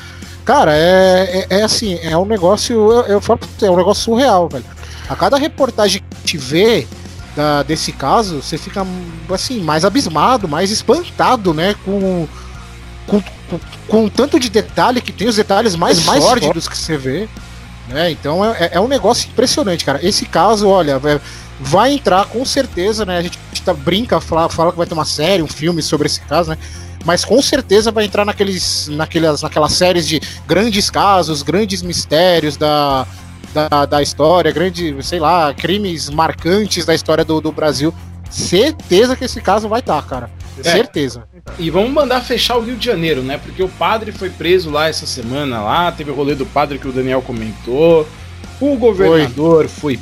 Cara, é, é, é, assim, é um negócio. Eu, eu falo é um negócio surreal, velho. A cada reportagem que gente vê da, desse caso, você fica assim, mais abismado, mais espantado, né? Com com, com, com tanto de detalhe que tem os detalhes mais, mais sórdidos que você vê. Né? Então é, é um negócio impressionante, cara. Esse caso, olha, vai entrar com certeza, né? A gente, a gente tá, brinca, fala, fala que vai ter uma série, um filme sobre esse caso, né? Mas com certeza vai entrar naqueles, naquelas, naquelas séries de grandes casos, grandes mistérios da, da, da história, grandes, sei lá, crimes marcantes da história do, do Brasil. Certeza que esse caso vai estar, tá, cara. É. Certeza. E vamos mandar fechar o Rio de Janeiro, né? Porque o padre foi preso lá essa semana lá, teve o rolê do padre que o Daniel comentou. O governador foi,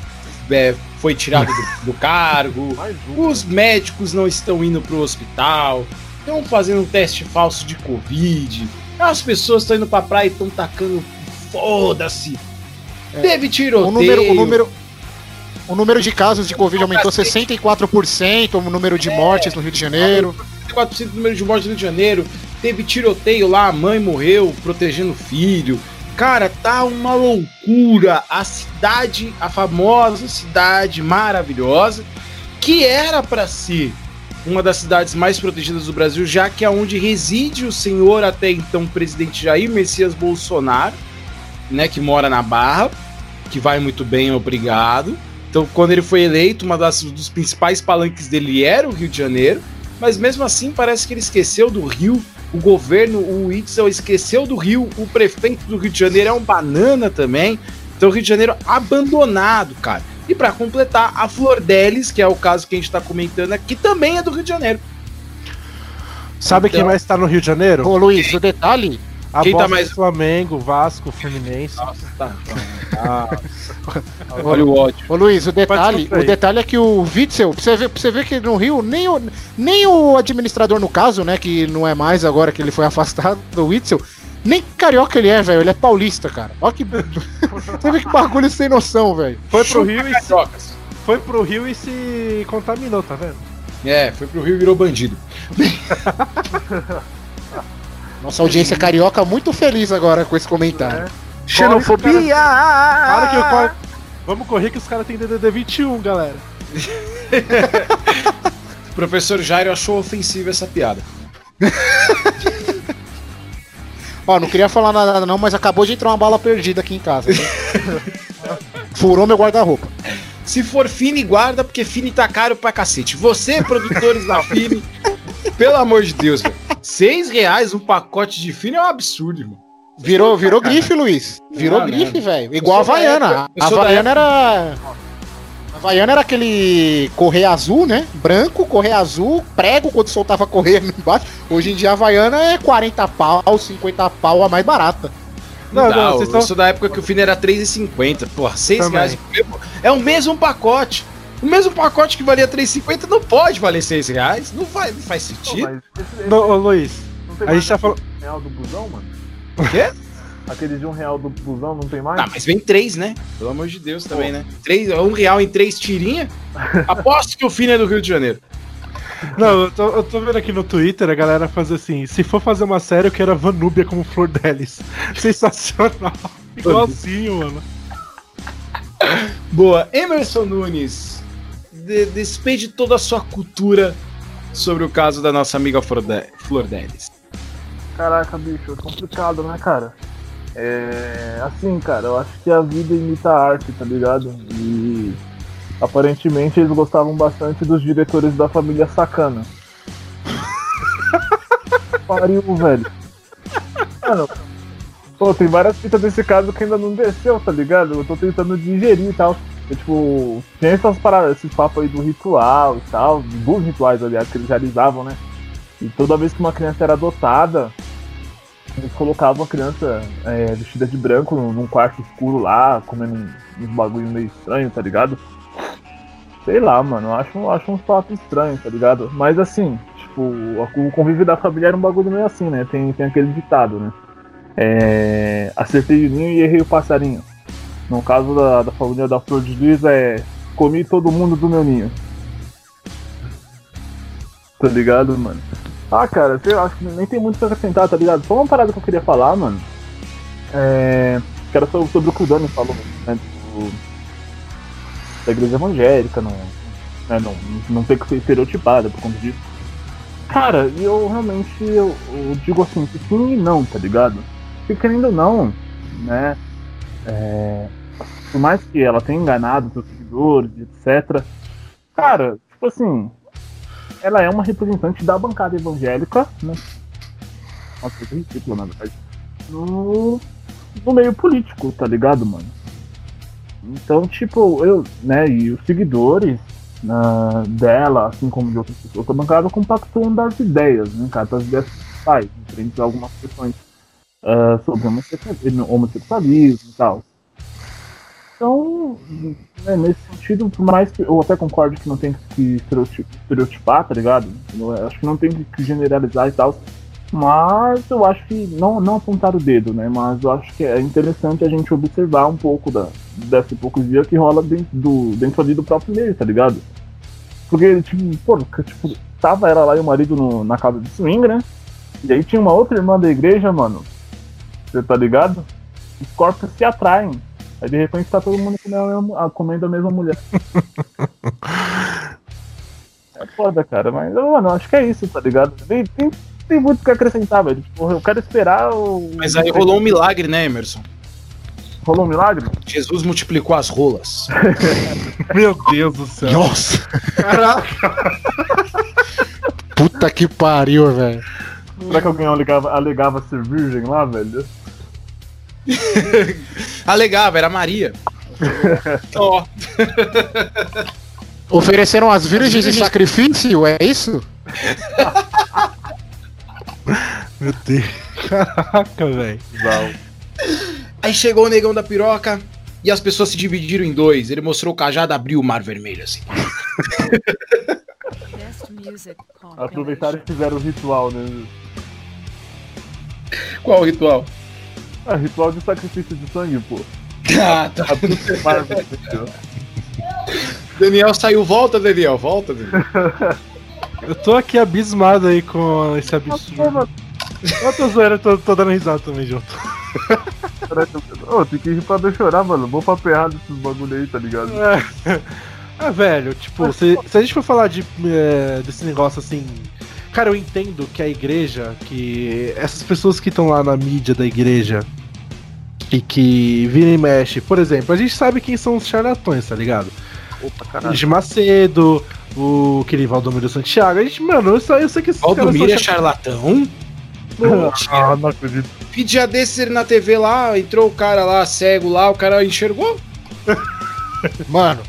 foi, é, foi tirado do, do cargo. [laughs] Os médicos não estão indo pro hospital. Estão fazendo um teste falso de Covid. As pessoas estão indo pra praia e estão tacando. Foda-se! É. Teve tiroteio. O número, o número, o número de casos de Covid aumentou 64%, o número de mortes no Rio de Janeiro. 64% do número de mortes no Rio de Janeiro. Teve tiroteio lá, a mãe morreu protegendo o filho. Cara, tá uma loucura. A cidade, a famosa cidade maravilhosa, que era para ser uma das cidades mais protegidas do Brasil, já que é onde reside o senhor até então presidente Jair Messias Bolsonaro, né, que mora na Barra, que vai muito bem, obrigado. Então, quando ele foi eleito, uma das dos principais palanques dele era o Rio de Janeiro, mas mesmo assim parece que ele esqueceu do Rio. O governo, o Itzel esqueceu do Rio, o prefeito do Rio de Janeiro é um banana também. Então, o Rio de Janeiro abandonado, cara. E para completar, a Flor Delis, que é o caso que a gente tá comentando aqui, também é do Rio de Janeiro. Sabe então... quem mais tá no Rio de Janeiro? Ô, Luiz, o detalhe a Quem tá mais Flamengo, Vasco, Fluminense. Nossa, tá. Ah, olha o ódio. Ô Luiz, o detalhe, o detalhe é que o Witzel, pra você ver, pra você ver que no Rio, nem o, nem o administrador, no caso, né, que não é mais agora que ele foi afastado do Witzel, nem carioca ele é, velho. Ele é paulista, cara. Olha que. [laughs] você vê que bagulho sem noção, velho. Foi pro Rio e se... Foi pro Rio e se contaminou, tá vendo? É, foi pro Rio e virou bandido. [laughs] Nossa audiência carioca muito feliz agora com esse comentário. É. Xenofobia! Para que eu. Vamos correr que os caras têm DDD 21, galera. [laughs] o professor Jairo achou ofensiva essa piada. Ó, não queria falar nada não, mas acabou de entrar uma bala perdida aqui em casa. [laughs] Furou meu guarda-roupa. Se for Fini, guarda, porque Fini tá caro pra cacete. Você, produtores da Fini, pelo amor de Deus, velho. Seis reais um pacote de Fini é um absurdo, irmão. Virou, virou grife, Luiz. Virou Ah, grife, né? velho. Igual a Havaiana. A Havaiana era. A Havaiana era aquele correia azul, né? Branco, correia azul, prego quando soltava correia embaixo. Hoje em dia a Havaiana é 40 pau, 50 pau a mais barata. Não, Não, não, vocês eu estão. sou da época que o Fini era 3,50. Porra, 6 Também. reais. É o mesmo pacote. O mesmo pacote que valia 3,50 não pode valer 6 reais. Não, vai, não faz sentido. mas esse, esse Não, ô, Luiz, não tem a gente tá falando. real do busão, mano? O quê? Aquele de um real do busão não tem mais? Tá, mas vem três, né? Pelo amor de Deus também, né? Três, um real em três tirinha. [laughs] Aposto que o Fini é do Rio de Janeiro. Não, eu tô, eu tô vendo aqui no Twitter a galera faz assim: se for fazer uma série, eu quero a Vanúbia como Flor Delis. [laughs] Sensacional. Igualzinho, mano. Boa. Emerson Nunes, de, despede toda a sua cultura sobre o caso da nossa amiga Flor de- Flor Delis. Caraca, bicho, é complicado, né, cara? É. Assim, cara, eu acho que a vida imita a arte, tá ligado? E. Aparentemente eles gostavam bastante dos diretores da família Sacana. [laughs] Pariu, velho. Mano, pô, tem várias fitas desse caso que ainda não desceu, tá ligado? Eu tô tentando digerir e tal. E, tipo, tem essas paradas, esses papos aí do ritual e tal, dos rituais, aliás, que eles realizavam, né? E toda vez que uma criança era adotada, eles colocavam a criança é, vestida de branco num quarto escuro lá, comendo uns bagulho meio estranho, tá ligado? Sei lá, mano, acho, acho uns papos estranhos, tá ligado? Mas assim, tipo, o convívio da família era um bagulho meio assim, né? Tem, tem aquele ditado, né? É, acertei o ninho e errei o passarinho. No caso da, da família da Flor de Lis é comi todo mundo do meu ninho. Tá ligado, mano? Ah, cara, eu acho que nem tem muito pra acrescentar, tá ligado? Só uma parada que eu queria falar, mano. É. Que era sobre, o que o Dani falou, né? do- da igreja evangélica, não, né, não, não ter que ser estereotipada por conta disso. Cara, eu realmente eu, eu digo assim, sim e não, tá ligado? Porque querendo ou não, né? É, por mais que ela tenha enganado seus seguidores, etc. Cara, tipo assim, ela é uma representante da bancada evangélica, né? Uma coisa ridícula, na verdade. No, no meio político, tá ligado, mano? Então, tipo, eu, né, e os seguidores ah, dela, assim como de outras pessoas da bancada, compactuam das ideias, né, cara? Das ideias principais, frente a algumas questões ah, sobre homossexualismo, homossexualismo e tal. Então, né, nesse sentido, por mais que eu até concordo que não tem que estereotip- estereotipar, tá ligado? Eu acho que não tem que generalizar e tal. Mas eu acho que não, não apontar o dedo, né? Mas eu acho que é interessante a gente observar um pouco da, dessa hipocrisia que rola dentro, do, dentro ali do próprio meio, tá ligado? Porque, tipo, pô, tipo, tava ela lá e o marido no- na casa de swing, né? E aí tinha uma outra irmã da igreja, mano. Você tá ligado? Os corpos se atraem. Aí de repente tá todo mundo comendo a mesma, ah, comendo a mesma mulher. [laughs] é foda, cara, mas mano, acho que é isso, tá ligado? Tem, tem, tem muito o que acrescentar, velho. Tipo, eu quero esperar o. Mas aí rolou um milagre, né, Emerson? Rolou um milagre? Jesus multiplicou as rolas. [laughs] Meu Deus do céu. Nossa, Caraca. puta que pariu, velho. Será que alguém alegava, alegava ser virgem lá, velho? [laughs] Alegava, era Maria. Ó, Ofereceram as virgens em sacrifício, é isso? [laughs] Meu Deus. Caraca, velho. Aí chegou o negão da piroca e as pessoas se dividiram em dois. Ele mostrou o cajado, abriu o mar vermelho assim. Aproveitaram e fizeram o ritual, né? Qual o ritual? Ah, ritual de sacrifício de sangue, pô. Ah, tá. Vermelho. Daniel saiu, volta, Daniel, volta, Daniel. Eu tô aqui abismado aí com esse absurdo. Eu tô zoando, eu tô, tô dando risada também junto. Ô, tem que rir pra não chorar, mano. Vou papear desses bagulho aí, tá ligado? É, Ah, velho, tipo, se, se a gente for falar de, é, desse negócio assim. Cara, eu entendo que a igreja, que essas pessoas que estão lá na mídia da igreja e que vira e mexe, por exemplo, a gente sabe quem são os charlatões, tá ligado? Opa, caralho. de Macedo, o aquele Valdomiro Santiago. A gente, mano, eu, só, eu sei que esses Valdomiro é caras são charlatão? [laughs] Ah, não acredito. Que dia desses ele na TV lá, entrou o cara lá, cego lá, o cara enxergou? [laughs] Mano,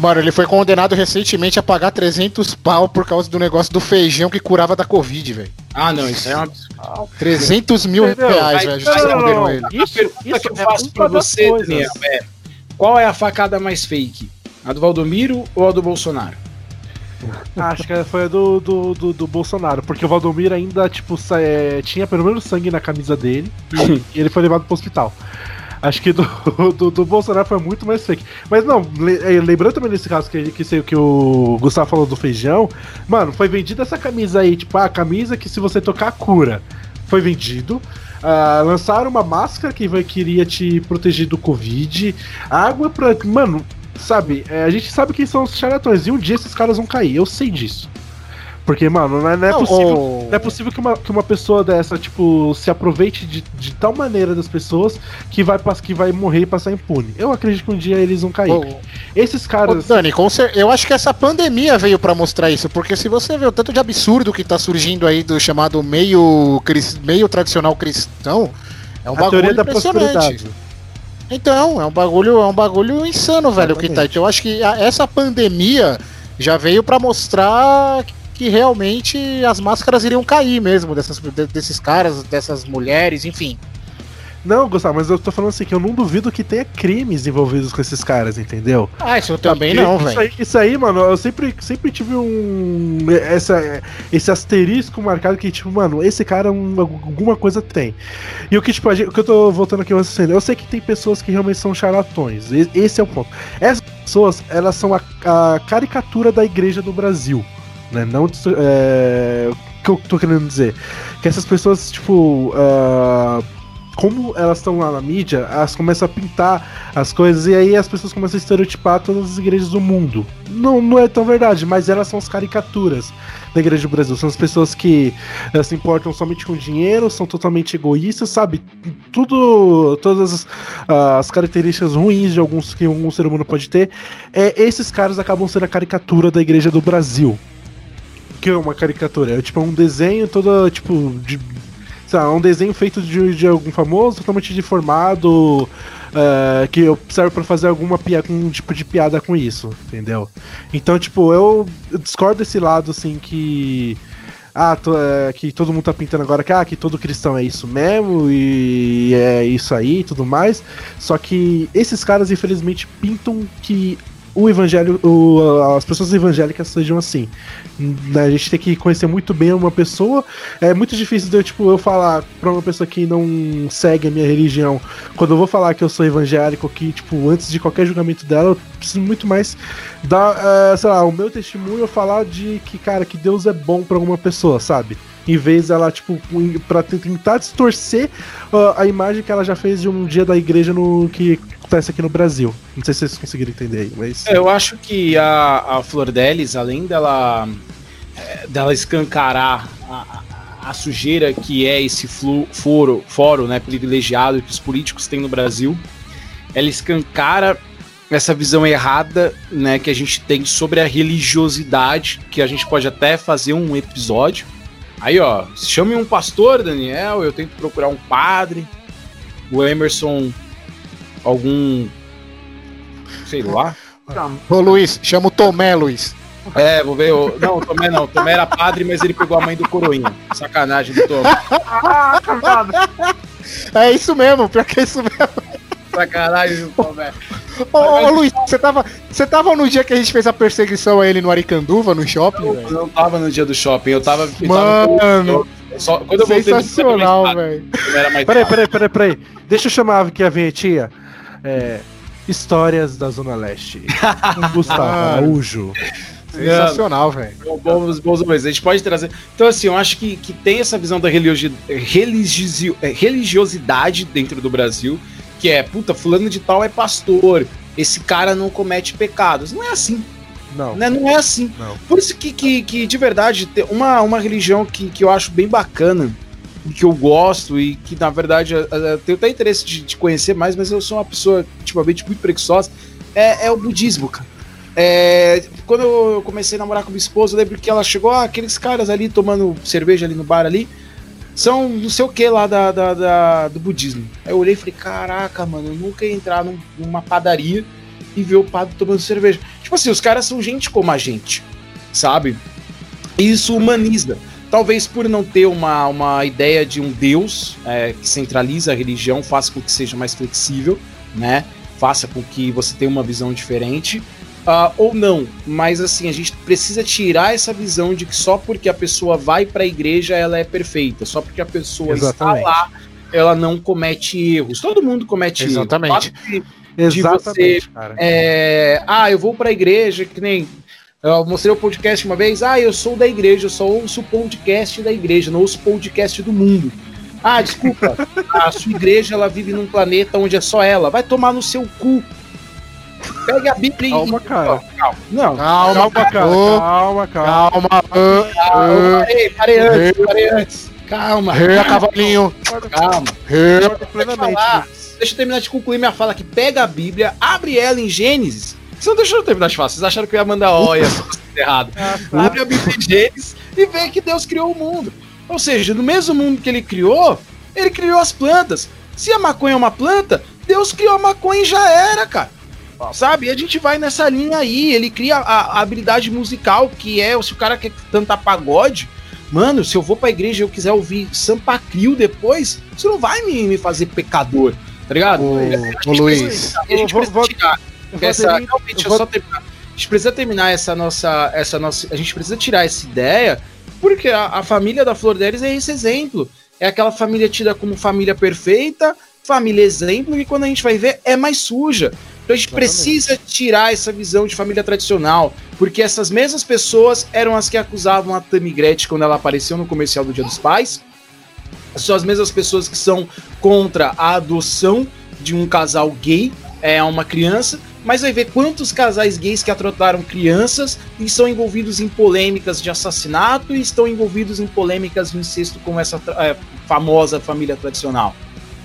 mano, ele foi condenado recentemente a pagar 300 pau por causa do negócio do feijão que curava da Covid, velho. Ah, não, isso é um absurdo. 300 mil Entendeu? reais, velho. não, ele. A Isso- pergunta isso que eu é faço uma pra você, coisas. Daniel, é qual é a facada mais fake? A do Valdomiro ou a do Bolsonaro? Acho que foi a do, do, do, do Bolsonaro, porque o Valdomiro ainda, tipo, é, tinha pelo menos sangue na camisa dele e, e ele foi levado pro hospital. Acho que do, [laughs] do, do Bolsonaro foi muito mais fake. Mas não, é, lembrando também desse caso que, que, sei, que o Gustavo falou do feijão, mano, foi vendida essa camisa aí, tipo, a camisa que se você tocar cura. Foi vendido. Ah, lançaram uma máscara que vai, queria te proteger do Covid. Água pra. Mano, sabe, é, a gente sabe quem são os charlatões. E um dia esses caras vão cair, eu sei disso. Porque, mano, não é, não é Não, possível. o- Não é possível que uma, que uma pessoa dessa, tipo, se aproveite de, de tal maneira das pessoas que vai, que vai morrer e passar impune. Eu acredito que um dia eles vão cair. Ô, Esses ô, caras. Dani, com cer- eu acho que essa pandemia veio pra mostrar isso, porque se você vê o tanto de absurdo que tá surgindo aí do chamado meio, meio tradicional cristão, é um a bagulho teoria da impressionante. prosperidade. Então, é um bagulho, é um bagulho insano, velho, o que tá. Exatamente. Então eu acho que a- essa pandemia já veio pra mostrar que realmente as máscaras iriam cair mesmo dessas, de- desses caras, dessas mulheres, enfim. Não, Gustavo, mas eu tô falando assim que eu não duvido que tenha crimes envolvidos com esses caras, entendeu? Ah, isso também Porque não, isso velho. aí, isso aí, mano, eu sempre, sempre tive um. Essa, esse asterisco marcado que, tipo, mano, esse cara um- alguma coisa tem. E o que, tipo, a gente- o que eu tô voltando aqui assim, eu sei que tem pessoas que realmente são charlatões. Esse é o ponto. Essas pessoas, elas são a, a caricatura da igreja do Brasil. Né? Não. É, o que eu tô querendo dizer? Que essas pessoas, tipo. ah, como elas estão lá na mídia, elas começam a pintar as coisas e aí as pessoas começam a estereotipar todas as igrejas do mundo. Não, não é tão verdade, mas elas são as caricaturas da igreja do Brasil. São as pessoas que eh, se importam somente com dinheiro, são totalmente egoístas, sabe? Tudo, todas as, as características ruins de alguns que um ser humano pode ter. É, esses caras acabam sendo a caricatura da igreja do Brasil. Que é uma caricatura? É tipo um desenho todo tipo de sei lá, um desenho feito de, de algum famoso, totalmente deformado, é, que serve pra fazer alguma piada, um tipo de piada com isso, entendeu? Então, tipo, eu discordo desse lado, assim, que. Ah, é, que todo mundo tá pintando agora que, ah, que todo cristão é isso mesmo e é isso aí e tudo mais. Só que esses caras, infelizmente, pintam que o evangelho, o- as pessoas evangélicas sejam assim. A gente tem que conhecer muito bem uma pessoa. É muito difícil de eu, tipo, eu falar pra uma pessoa que não segue a minha religião. Quando eu vou falar que eu sou evangélico, que, tipo, antes de qualquer julgamento dela, eu preciso muito mais dar, eh, sei lá, o meu testemunho eu falar de que, cara, que Deus é bom pra alguma pessoa, sabe? Em vez dela, tipo, pra te- tentar distorcer ah, a imagem que ela já fez de um dia da igreja no que acontece aqui no Brasil. Não sei se vocês conseguiram entender aí, mas. Eu acho que a, a Flor Delis, além dela, é, dela escancarar a, a- a sujeira que é esse flu, foro, fórum né, privilegiado que os políticos têm no Brasil, ela escancara essa visão errada né, que a gente tem sobre a religiosidade, que a gente pode até fazer um episódio. Aí, ó, chame um pastor, Daniel, eu tento procurar um padre, o Emerson, algum, sei lá, Ô Luiz, chama o Tomé, Luiz. É, vou ver. O... Não, o Tomé não. O Tomé era padre, mas ele pegou a mãe do Coroinha. Sacanagem do Tomé. Ah. É isso mesmo, pior que é isso mesmo. Sacanagem do Tomé. Ô, ô, Luiz, você tava, você tava no dia que a gente fez a perseguição a ele no Aricanduva, no shopping, Eu velho? não tava no dia do shopping, eu tava. eu tava- Mano, só, quando eu voltei sensacional, velho. Peraí, peraí, peraí, peraí. Deixa eu chamar aqui a vinhetinha. É. Histórias da Zona Leste. Com [laughs] Gustavo Ah. Araújo. Sensacional, velho. Bons, bons momentos. A gente pode trazer. Então, assim, eu acho que, que tem essa visão da religio- religiosi- eh, religiosidade dentro do Brasil, que é, puta, fulano de tal é pastor, esse cara não comete pecados. Não é assim. Não. né? Não é assim. Não. Por isso que, que, que, de verdade, tem uma, uma religião que, que eu acho bem bacana, que eu gosto e que, na verdade, eu, eu tenho até interesse de, de conhecer mais, mas eu sou uma pessoa, ultimamente, muito preguiçosa, é, é o budismo, cara. É, quando eu comecei a namorar com minha esposa, eu lembro que ela chegou, ah, aqueles caras ali tomando cerveja ali no bar ali, são não sei o que lá da, da- da- do budismo. Aí eu olhei e falei, caraca, mano, eu nunca ia entrar num- numa padaria e ver o padre tomando cerveja. Tipo assim, os caras são gente como a gente, sabe? Isso humaniza. Talvez por não ter uma, uma ideia de um Deus é, que centraliza a religião, faça com que seja mais flexível, né? Faça com que você tenha uma visão diferente. Ah, ou não, mas assim, a gente precisa tirar essa visão de que só porque a pessoa vai para a igreja ela é perfeita, só porque a pessoa Exatamente. está lá ela não comete erros. Todo mundo comete Exatamente. erros. Claro que Exatamente, cara. é, ah, eu vou pra igreja, que nem. Eu mostrei o podcast uma vez. Ah, eu sou da igreja, eu só ouço o podcast da igreja, não ouço o podcast do mundo. Ah, desculpa, a sua igreja ela vive num planeta onde é só ela. Vai tomar no seu cu. Pega a Bíblia e. Calma, cara. Calma. Não, Calma, Calma, cara. Calma, calma. calma. ah, calma. Parei, parei antes, parei antes. Calma, Rei cavalinho. calma. Concordo plenamente. Deixa eu terminar de concluir minha fala aqui. Pega a Bíblia, abre ela em Gênesis. Vocês não deixaram eu terminar de falar. Vocês acharam que eu ia mandar olha errado. Abre a Bíblia em Gênesis e vê que Deus criou o mundo. Ou seja, no mesmo mundo que ele criou, ele criou as plantas. Se a maconha é uma planta, Deus criou a maconha e já era, cara. Sabe? E a gente vai nessa linha aí. Ele cria a, a habilidade musical, que é se o cara quer cantar pagode. Mano, se eu vou pra igreja e eu quiser ouvir Sampa Crio depois, isso não vai me, me fazer pecador, tá ligado? Ô, A gente ô, precisa- Luiz. A gente Vou- precisa vou- vou essa, ter- realmente, eu deixa eu vou- só terminar. A gente precisa terminar essa nossa, essa nossa. A gente precisa tirar essa ideia, porque a, a família da Flor Delis é esse exemplo. É aquela família tida como família perfeita, família exemplo, e quando a gente vai ver, é mais suja. Então a gente Exatamente. precisa tirar essa visão de família tradicional, porque essas mesmas pessoas eram as que acusavam a Tammy Gretchen quando ela apareceu no comercial do Dia dos Pais. São as mesmas pessoas que são contra a adoção de um casal gay é, a uma criança, mas vai ver quantos casais gays que atrotaram crianças e são envolvidos em polêmicas de assassinato e estão envolvidos em polêmicas de incesto como essa é, famosa família tradicional,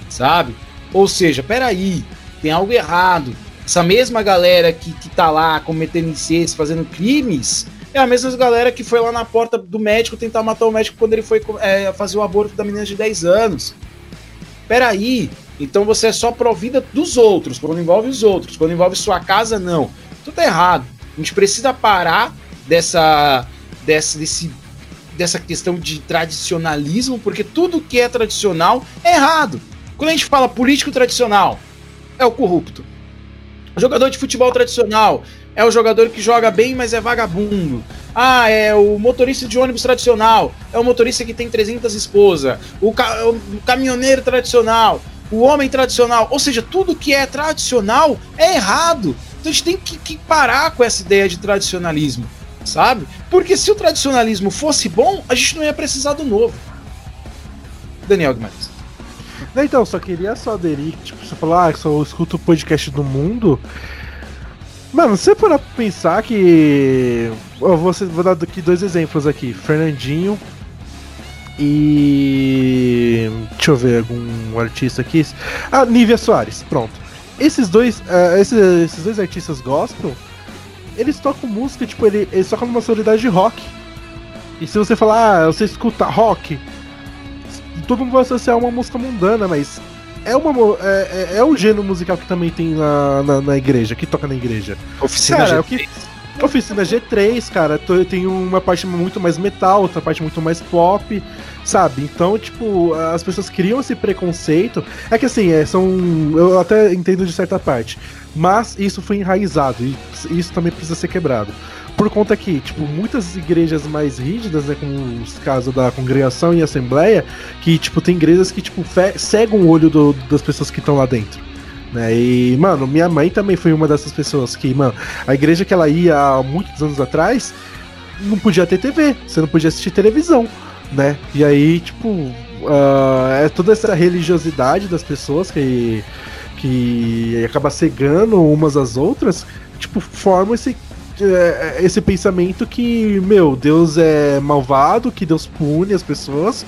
sabe? Ou seja, peraí, tem algo errado. Essa mesma galera que, que tá lá cometendo incesto, fazendo crimes, é a mesma galera que foi lá na porta do médico tentar matar o médico quando ele foi é, fazer o aborto da menina de 10 anos. Peraí, então você é só provida dos outros, quando envolve os outros, quando envolve sua casa, não. Tudo tá errado. A gente precisa parar dessa, dessa, desse, dessa questão de tradicionalismo, porque tudo que é tradicional é errado. Quando a gente fala político tradicional, é o corrupto. Jogador de futebol tradicional é o jogador que joga bem, mas é vagabundo. Ah, é o motorista de ônibus tradicional, é o motorista que tem 300 esposas. O, ca o caminhoneiro tradicional, o homem tradicional. Ou seja, tudo que é tradicional é errado. Então a gente tem que, que parar com essa ideia de tradicionalismo, sabe? Porque se o tradicionalismo fosse bom, a gente não ia precisar do novo. Daniel Guimarães. Então, só queria só aderir, tipo, você falou, ah, só escuto o podcast do mundo. Mano, você parar pra pensar que. Eu vou, vou dar aqui dois exemplos aqui. Fernandinho e. Deixa eu ver algum artista aqui. Ah, Nívia Soares, pronto. Esses dois. eh, esses, esses dois artistas gospel, eles tocam música, tipo, ele- eles tocam numa sonoridade de rock. E se você falar, ah, você escuta rock, todo mundo vai associar uma música mundana, mas é, uma, é, é, é um gênero musical que também tem na, na, na igreja, que toca na igreja. Oficina Cara, G3. o que. Oficina G3, cara, tem uma parte muito mais metal, outra parte muito mais pop, sabe? Então, tipo, as pessoas criam esse preconceito. É que assim, é, são. Eu até entendo de certa parte. Mas isso foi enraizado e isso também precisa ser quebrado. Por conta que, tipo, muitas igrejas mais rígidas, né, como os casos da congregação e assembleia, que, tipo, tem igrejas que, tipo, cegam o olho do- das pessoas que estão lá dentro. Né? E, mano, minha mãe também foi uma dessas pessoas que, mano, a igreja que ela ia há muitos anos atrás não podia ter TV, você não podia assistir televisão, né? E aí, tipo, ah, é toda essa religiosidade das pessoas que, que acaba cegando umas às outras, tipo, forma esse, é, esse pensamento que, meu, Deus é malvado, que Deus pune as pessoas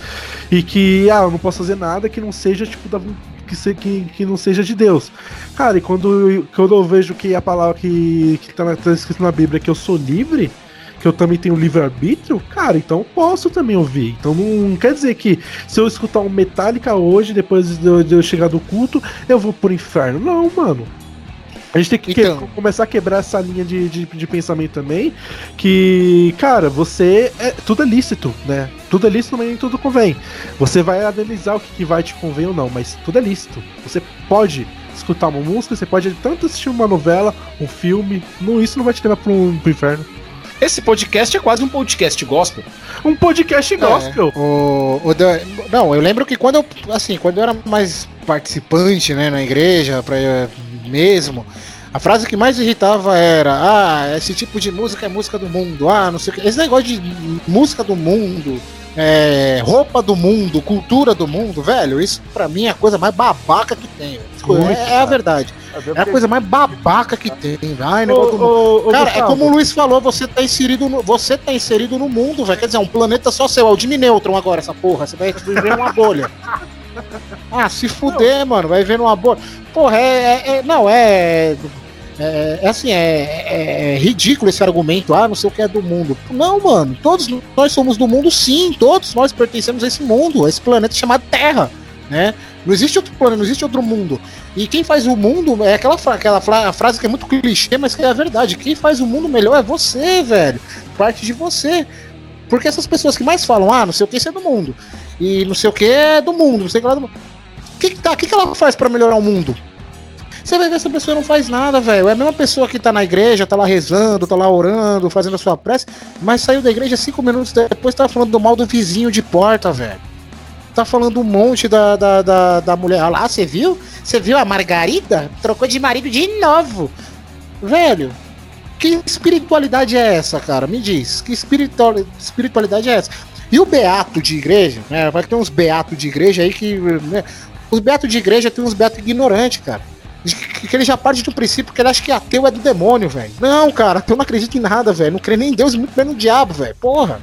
e que, ah, eu não posso fazer nada que não seja, tipo, da, que, se, que, que não seja de Deus. Cara, e quando, quando eu vejo que a palavra que, que tá, na, tá escrito na Bíblia é que eu sou livre, que eu também tenho livre-arbítrio, cara, então posso também ouvir. Então não quer dizer que se eu escutar um Metallica hoje, depois de eu, de eu chegar do culto, eu vou pro inferno. Não, mano. A gente tem que, Então. que- começar a quebrar essa linha de, de, de pensamento também. Que, cara, você. É, tudo é lícito, né? Tudo é lícito, mas nem tudo convém. Você vai analisar o que, que vai te convém ou não, mas tudo é lícito. Você pode escutar uma música, você pode tanto assistir uma novela, um filme. Não, isso não vai te levar pro, pro inferno. Esse podcast é quase um podcast gospel. Um podcast gospel. É, o, o não, eu lembro que quando eu, assim, quando eu era mais participante, né, na igreja, pra, mesmo, a frase que mais irritava era, ah, esse tipo de música é música do mundo, ah, não sei o que. Esse negócio de música do mundo, é, roupa do mundo, cultura do mundo, velho, isso pra mim é a coisa mais babaca que tem. Muito, É, é a verdade. É a coisa mais babaca que tem. Ai, Ô, negócio do mundo. ô, ô, Cara, é Gustavo, como o Luiz falou, você tá inserido no, você tá inserido no mundo, velho. Quer dizer, é um planeta só seu, é o Jimmy Neutron agora, essa porra. Você vai viver numa bolha. [laughs] Ah, se fuder, mano, vai viver numa bolha. Porra, é. é- é- não, é. É, é assim, é, é- é ridículo esse argumento, ah, não sei o que é do mundo. Não, mano, todos nós somos do mundo, sim, todos nós pertencemos a esse mundo, a esse planeta chamado Terra, né? Não existe outro planeta, não existe outro mundo. E quem faz o mundo é aquela, aquela fra- frase que é muito clichê, mas que é a verdade. Quem faz o mundo melhor é você, velho. Parte de você. Porque essas pessoas que mais falam, ah, não sei o que isso é do mundo. E não sei o que é do mundo, não sei o que é do mundo. O que, que, tá, que, que ela faz pra melhorar o mundo? Você vai ver essa pessoa não faz nada, velho. É a mesma pessoa que tá na igreja, tá lá rezando, tá lá orando, fazendo a sua prece, mas saiu da igreja cinco minutos depois tá falando do mal do vizinho de porta, velho. Tá falando um monte da, da, da, da mulher. Ah lá, você viu? Você viu a Margarida? Trocou de marido de novo. Velho, que espiritualidade é essa, cara? Me diz. Que espiritual, espiritualidade é essa? E o beato de igreja, né? Vai ter uns beatos de igreja aí que. né, os beatos de igreja tem uns beatos ignorantes, cara. Que ele já parte do princípio que ele acha que ateu é do demônio, velho. Não, cara, ateu não acredita em nada, velho. Não crê nem em Deus muito menos no diabo, velho. Porra.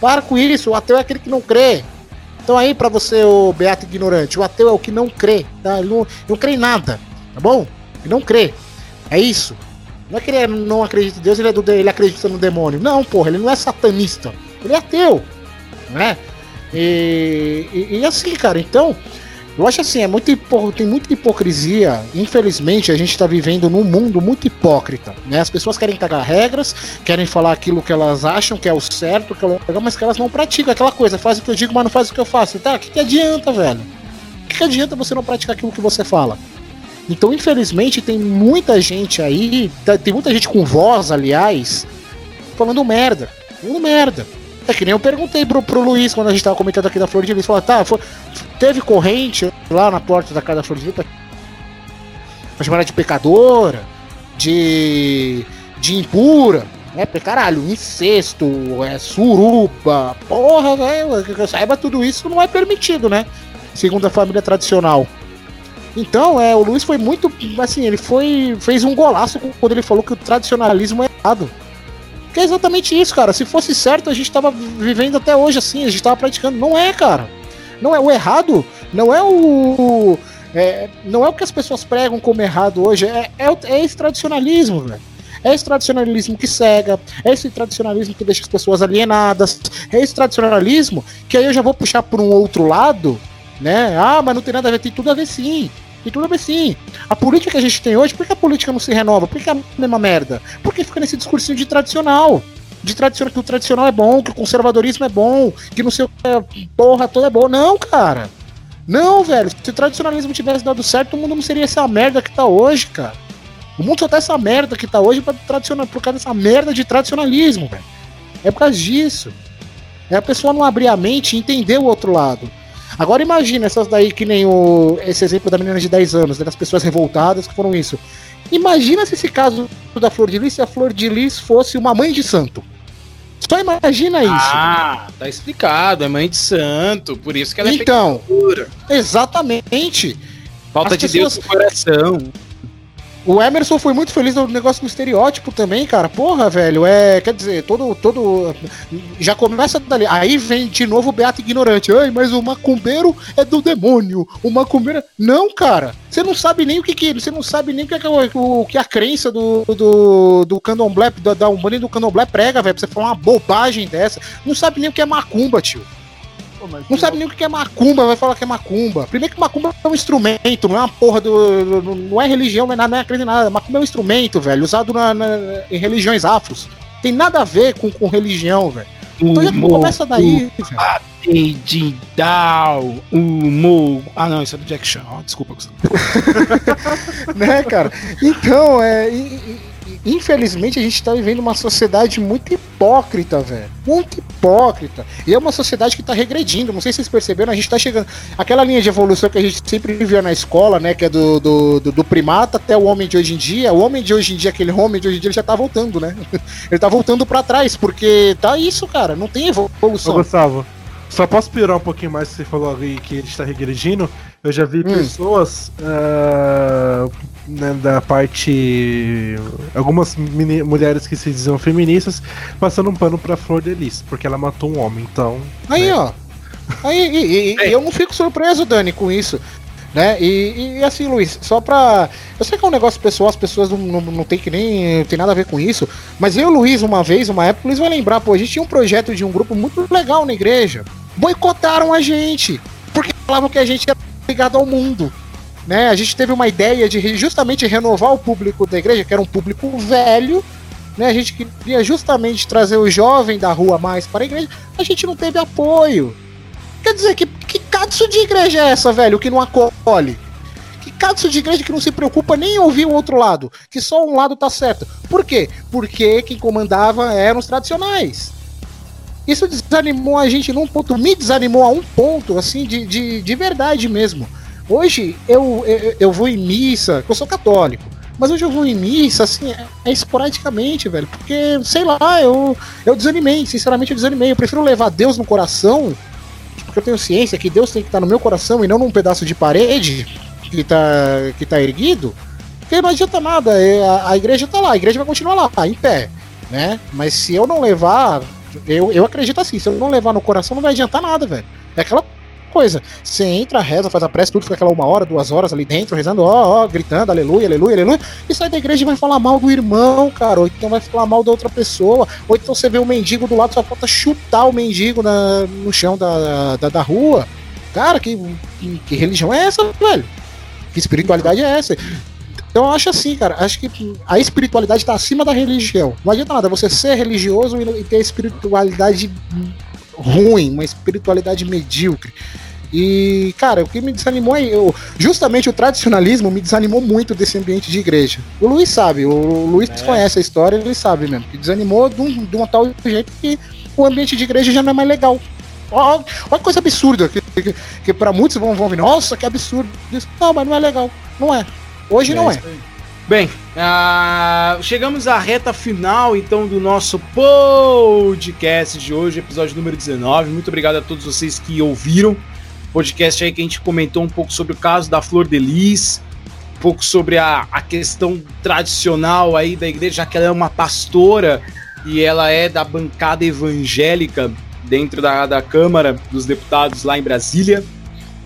Para com isso, o ateu é aquele que não crê. Então aí pra você, o beato ignorante, o ateu é o que não crê, tá? Ele não, não crê em nada, tá bom? Ele não crê. É isso. Não é que ele é- não acredita em Deus, ele, é do, ele acredita no demônio. Não, porra, ele não é satanista. Ele é ateu, né? E, e, e assim, cara, então, eu acho assim, é muito hipo- tem muita hipocrisia. Infelizmente, a gente tá vivendo num mundo muito hipócrita, né? As pessoas querem cagar regras, querem falar aquilo que elas acham que é o certo, que é o legal, mas que elas não praticam aquela coisa. Faz o que eu digo, mas não faz o que eu faço. Tá? O que, que adianta, velho? O que, que adianta você não praticar aquilo que você fala? Então, infelizmente, tem muita gente aí, tá- tem muita gente com voz, aliás, falando merda. Falando merda. É que nem eu perguntei pro, pro Luiz quando a gente tava comentando aqui da Flor de Lis. Falou, tá, foi- teve corrente lá na porta da casa da Flor de Lis pra, chamar de pecadora, de, de impura, né? Caralho, incesto, é, suruba, porra, velho. que eu Saiba tudo isso não é permitido, né? Segundo a família tradicional. Então, é, o Luiz foi muito. Assim, ele foi. fez um golaço quando ele falou que o tradicionalismo é errado. Que é exatamente isso, cara. Se fosse certo, a gente tava vivendo até hoje assim, a gente tava praticando. Não é, cara. Não é o errado, não é o. é, não é o que as pessoas pregam como errado hoje, é, é, é esse tradicionalismo, velho. É esse tradicionalismo que cega, é esse tradicionalismo que deixa as pessoas alienadas, é esse tradicionalismo que aí eu já vou puxar por um outro lado, né? Ah, mas não tem nada a ver, tem tudo a ver sim. Tem tudo ver sim. A política que a gente tem hoje, por que a política não se renova? Por que é a mesma merda? Porque fica nesse discursinho de tradicional. De tradicional, que o tradicional é bom, que o conservadorismo é bom, que não sei o que, porra toda é boa. Não, cara. Não, velho. Se o tradicionalismo tivesse dado certo, o mundo não seria essa merda que tá hoje, cara. O mundo só tá essa merda que tá hoje pra tradicional, por causa dessa merda de tradicionalismo, velho. É por causa disso. É a pessoa não abrir a mente e entender o outro lado. Agora imagina essas daí que nem o esse exemplo da menina de 10 anos, né, das pessoas revoltadas que foram isso. Imagina se esse caso da Flor de Lis, se a Flor de Lis fosse uma mãe de santo. Só imagina isso. Ah, tá explicado. É mãe de santo. Por isso que ela é então, exatamente. Falta as de pessoas- Deus no coração. O Emerson foi muito feliz no negócio do estereótipo também, cara. Porra, velho, é. Quer dizer, todo. todo já começa dali. Aí vem de novo o Beato Ignorante. Ai, mas o macumbeiro é do demônio. O macumbeiro. Não, cara. Você não sabe nem o que que. Você não sabe nem o que, é, o, que a crença do, do, do candomblé, da, da Umbanda e do candomblé prega, velho. Pra você falar uma bobagem dessa. Não sabe nem o que é macumba, tio. Não sabe nem o que é macumba, vai falar que é macumba. Primeiro que macumba é um instrumento, não é uma porra do. Não é religião, não é nada, não é crença nada. Macumba é um instrumento, velho, usado na, na, em religiões afros. Tem nada a ver com, com religião, velho. Então já começa daí, velho. Down, humor. Ah, não, isso é do Jack Chan. Oh, desculpa, Gustavo. [laughs] né, cara? Então, é. E, e, infelizmente a gente tá vivendo uma sociedade muito hipócrita, velho. Muito hipócrita. E é uma sociedade que tá regredindo. Não sei se vocês perceberam, a gente tá chegando. Aquela linha de evolução que a gente sempre vivia na escola, né? Que é do, do, do, do primata até o homem de hoje em dia. O homem de hoje em dia, aquele homem de hoje em dia, ele já tá voltando, né? [laughs] ele tá voltando para trás, porque tá isso, cara. Não tem evolução. Ô, Gustavo, só posso pirar um pouquinho mais que você falou aí que ele está regredindo. Eu já vi hum. pessoas uh, né, da parte. Algumas mulheres que se diziam feministas passando um pano pra Flor de Lis, porque ela matou um homem, então. Aí, né? ó. Aí, e, e, e, eu não fico surpreso, Dani, com isso. Né? E, e, assim, Luiz, só pra. Eu sei que é um negócio pessoal, as pessoas não, não, não tem que nem. Não tem nada a ver com isso. Mas eu, Luiz, uma vez, uma época, o Luiz vai lembrar, pô, a gente tinha um projeto de um grupo muito legal na igreja. Boicotaram a gente. Porque falavam que a gente era ligado ao mundo. Né? A gente teve uma ideia de justamente renovar o público da igreja, que era um público velho. Né? A gente queria justamente trazer o jovem da rua mais para a igreja. A gente não teve apoio. Quer dizer, que, que cadso de igreja é essa, velho, que não acolhe? Que cadso de igreja que não se preocupa nem em ouvir o outro lado, que só um lado tá certo. Por quê? Porque quem comandava eram os tradicionais. Isso desanimou a gente num ponto, me desanimou a um ponto, assim, de, de, de verdade mesmo. Hoje eu, eu, eu vou em missa, eu sou católico, mas hoje eu vou em missa, assim, é, é esporadicamente, velho, porque, sei lá, eu, eu desanimei, sinceramente eu desanimei. Eu prefiro levar Deus no coração, porque eu tenho ciência que Deus tem que estar no meu coração e não num pedaço de parede que tá, que tá erguido, porque não adianta nada, é, a, a igreja tá lá, a igreja vai continuar lá, em pé, né? Mas se eu não levar eu, eu acredito assim, se eu não levar no coração, não vai adiantar nada, velho. É aquela coisa. Você entra, reza, faz a prece, tudo fica aquela uma hora, duas horas ali dentro, rezando, ó, ó, gritando, aleluia, aleluia, aleluia, e sai da igreja e vai falar mal do irmão, cara, ou então vai falar mal da outra pessoa, ou então você vê um mendigo do lado, só falta chutar o mendigo na, no chão da, da, da rua. Cara, que, que, que religião é essa, velho? Que espiritualidade é essa? Então eu acho assim, cara, acho que a espiritualidade está acima da religião. Não adianta nada você ser religioso e ter espiritualidade ruim, uma espiritualidade medíocre. E, cara, o que me desanimou é eu, justamente o tradicionalismo me desanimou muito desse ambiente de igreja. O Luiz sabe, o Luiz é. conhece a história, ele sabe mesmo. Que desanimou de um, de um tal jeito que o ambiente de igreja já não é mais legal. Olha, olha coisa absurda, que, que, que para muitos vão, vão vir, nossa, que absurdo. Não, mas não é legal. Não é. Hoje é não é. Bem, uh, chegamos à reta final então do nosso podcast de hoje, episódio número 19. Muito obrigado a todos vocês que ouviram. Podcast aí que a gente comentou um pouco sobre o caso da Flor de Lis, um pouco sobre a, a questão tradicional aí da igreja, já que ela é uma pastora e ela é da bancada evangélica dentro da, da Câmara dos Deputados lá em Brasília.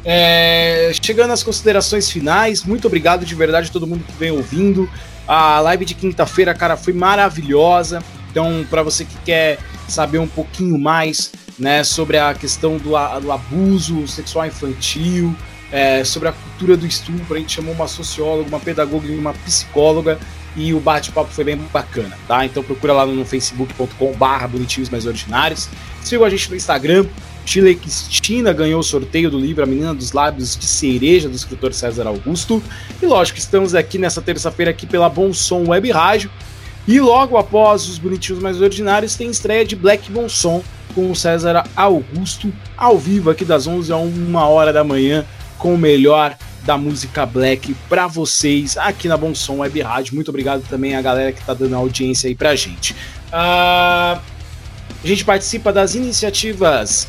É, chegando às considerações finais, muito obrigado de verdade a todo mundo que vem ouvindo. A live de quinta-feira, cara, foi maravilhosa. Então, para você que quer saber um pouquinho mais né, sobre a questão do, do abuso sexual infantil, é, sobre a cultura do estupro, a gente chamou uma socióloga, uma pedagoga e uma psicóloga e o bate-papo foi bem bacana, tá? Então procura lá no facebook.com barra bonitinhos mais originários. Siga a gente no Instagram, Chile Cristina ganhou o sorteio do livro A Menina dos Lábios de Cereja, do escritor César Augusto. E lógico, estamos aqui nessa terça-feira aqui pela Bom Som Web Rádio. E logo após os Bonitinhos Mais Ordinários tem estreia de Black Bom Som com o César Augusto, ao vivo aqui das 11 a 1 hora da manhã, com o melhor da música black para vocês aqui na Bom Som Web Rádio. Muito obrigado também a galera que tá dando audiência aí pra gente. Uh, a gente participa das iniciativas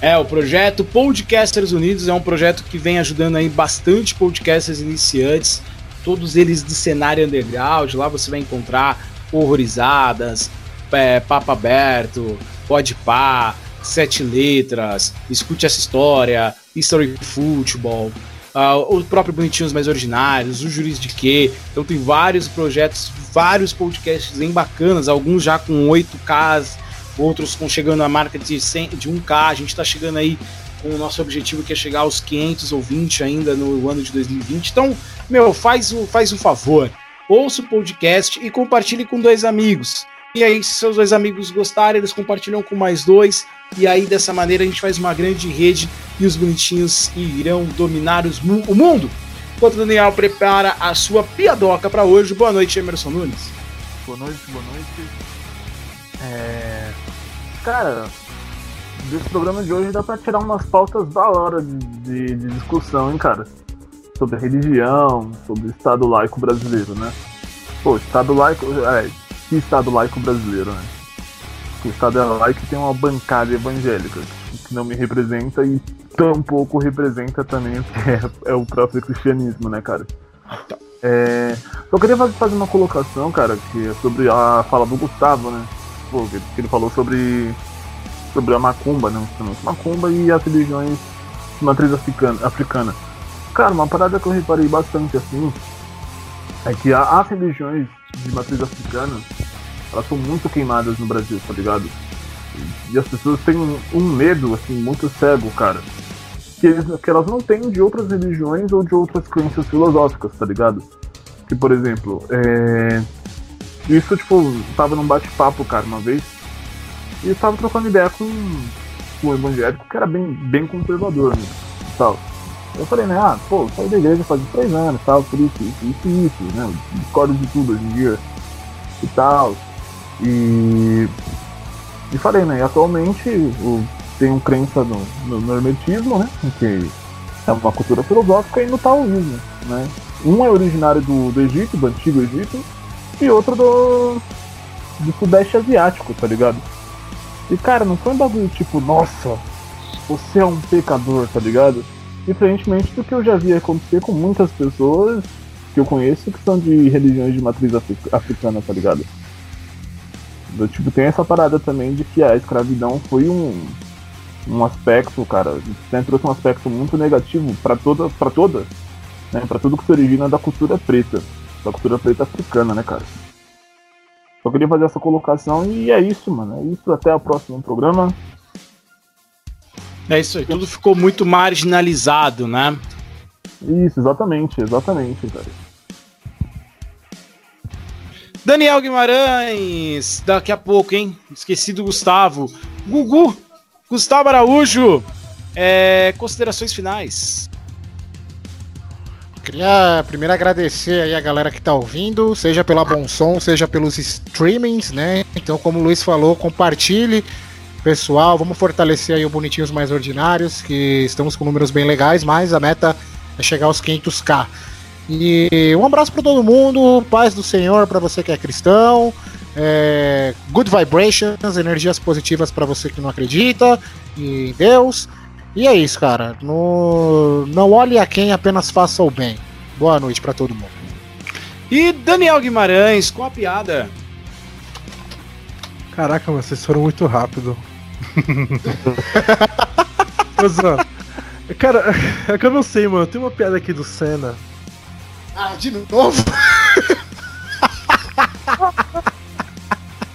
É, o projeto Podcasters Unidos é um projeto que vem ajudando aí bastante podcasters iniciantes, todos eles de cenário underground. Lá você vai encontrar horrorizadas, é, papo aberto, pode pá, sete letras, escute essa história, history football, uh, o próprio Bonitinhos Mais Originários, o Juiz de Quê. Então tem vários projetos, vários podcasts bem bacanas, alguns já com 8Ks outros com chegando à marca de, 100, de 1K. A gente está chegando aí com o nosso objetivo que é chegar aos 500 ou 20 ainda no ano de 2020. Então, meu, faz o, faz o favor, ouça o podcast e compartilhe com dois amigos. E aí, se seus dois amigos gostarem, eles compartilham com mais dois. E aí, dessa maneira, a gente faz uma grande rede e os bonitinhos irão dominar os, o mundo. Enquanto o Daniel prepara a sua piadoca para hoje. Boa noite, Emerson Nunes. Boa noite, boa noite. É... Cara, desse programa de hoje dá pra tirar umas pautas da hora de, de, de discussão, hein, cara? Sobre religião, sobre o Estado laico brasileiro, né? Pô, Estado laico. É, que Estado laico brasileiro, né? O Estado é laico tem uma bancada evangélica que não me representa e tampouco representa também o que é, é o próprio cristianismo, né, cara? É, eu queria fazer uma colocação, cara, que é sobre a fala do Gustavo, né? Pô, que ele falou sobre sobre a macumba, né? Macumba e as religiões de matriz africana, africana. Cara, uma parada que eu reparei bastante assim é que as religiões de matriz africana elas são muito queimadas no Brasil, tá ligado? E as pessoas têm um, um medo, assim, muito cego, cara. Que, eles, que elas não têm de outras religiões ou de outras crenças filosóficas, tá ligado? Que, por exemplo, é... Isso, tipo, tava num bate-papo, cara, uma vez. E eu tava trocando ideia com, com um evangélico que era bem, bem conservador, né? Tal. Eu falei, né, ah, pô, saí da igreja faz três anos, tal, por isso, isso, isso, isso, né? Discordo de tudo hoje em dia e tal. E, e falei, né, atualmente o, tenho crença no, no, no hermetismo, né? Que é uma cultura filosófica e no taoísmo, né? Um é originário do, do Egito, do antigo Egito, e outro do, do Sudeste Asiático, tá ligado? E cara, não foi um bagulho tipo, nossa, você é um pecador, tá ligado? Diferentemente do que eu já vi acontecer com muitas pessoas que eu conheço que são de religiões de matriz africana, tá ligado? Do, tipo, tem essa parada também de que a escravidão foi um, um aspecto, cara, né, trouxe um aspecto muito negativo para toda, para toda, né, para tudo que se origina da cultura preta, da cultura preta africana, né, cara. Só queria fazer essa colocação e é isso, mano. É isso, até o próximo programa. É isso aí, tudo ficou muito marginalizado, né? Isso, exatamente, exatamente, cara. Daniel Guimarães, daqui a pouco, hein? Esqueci do Gustavo. Gugu, Gustavo Araújo, é, considerações finais. Queria primeiro agradecer aí a galera que tá ouvindo, seja pela Bom Som, seja pelos streamings, né? Então, como o Luiz falou, compartilhe, pessoal, vamos fortalecer aí o Bonitinhos Mais Ordinários, que estamos com números bem legais, mas a meta é chegar aos 500k. E um abraço para todo mundo, paz do Senhor para você que é cristão, é, good vibrations, energias positivas para você que não acredita em Deus. E é isso, cara. No, não olhe a quem, apenas faça o bem. Boa noite para todo mundo. E Daniel Guimarães com a piada. Caraca, vocês foram muito rápido. [laughs] Cara, é que eu não sei, mano. Tem uma piada aqui do Senna ah, de novo?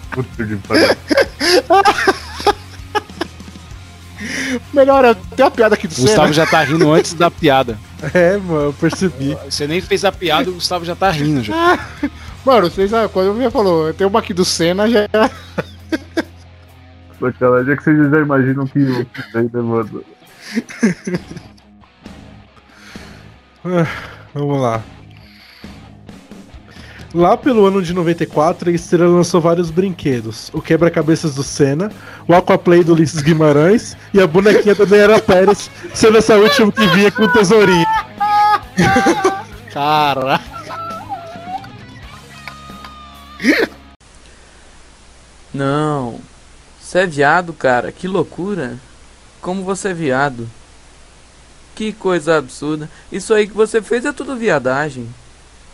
Puta que pariu. [laughs] Melhor, tem uma piada aqui do O Gustavo já tá rindo antes da piada. [laughs] É, mano, eu percebi. Você nem fez a piada, o Gustavo já tá rindo já. Mano, vocês quando eu me falou, tem uma aqui do Senna já. Sacanagem [laughs] é que vocês já imaginam que né, mano? [laughs] Ah, Vamos lá. Lá pelo ano de 94, a Estrela lançou vários brinquedos: o quebra-cabeças do Senna, o Aquaplay do Ulisses Guimarães e a bonequinha da Daniela Pérez, sendo essa última que vinha com o tesourinho. Cara. Não. Você é viado, cara. Que loucura. Como você é viado. Que coisa absurda. Isso aí que você fez é tudo viadagem.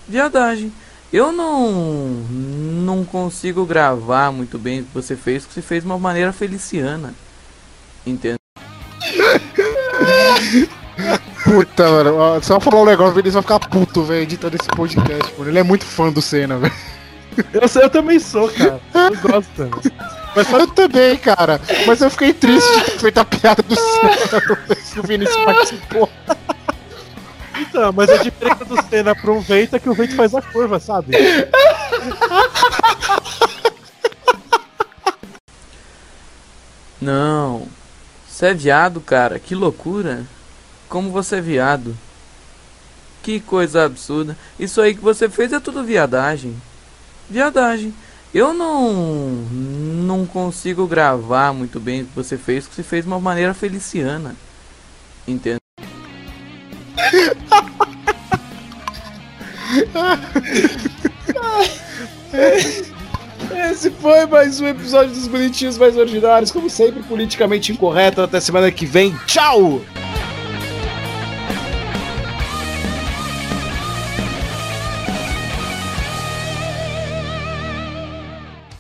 Viadagem. Eu não não consigo gravar muito bem o que você fez, porque você fez de uma maneira feliciana. Entende? Puta, mano. Só falar um negócio, o Vinícius vai ficar puto, velho, editando esse podcast, mano. Ele é muito fã do Senna, velho. Eu, sei- eu também sou, cara. Eu gosto também. Mas eu também, cara. Mas eu fiquei triste de ter feito a piada do Senna [laughs] que o Vinícius participou. Então, mas a diferença do Senna pra um vento é que o vento faz a curva, sabe? Não. Você é viado, cara. Que loucura. Como você é viado. Que coisa absurda. Isso aí que você fez é tudo viadagem. Viadagem. Eu não não consigo gravar muito bem o que você fez, porque você fez de uma maneira feliciana. Entende? [laughs] Esse foi mais um episódio dos Bonitinhos Mais Ordinários, como sempre, politicamente incorreto. Até semana que vem. Tchau!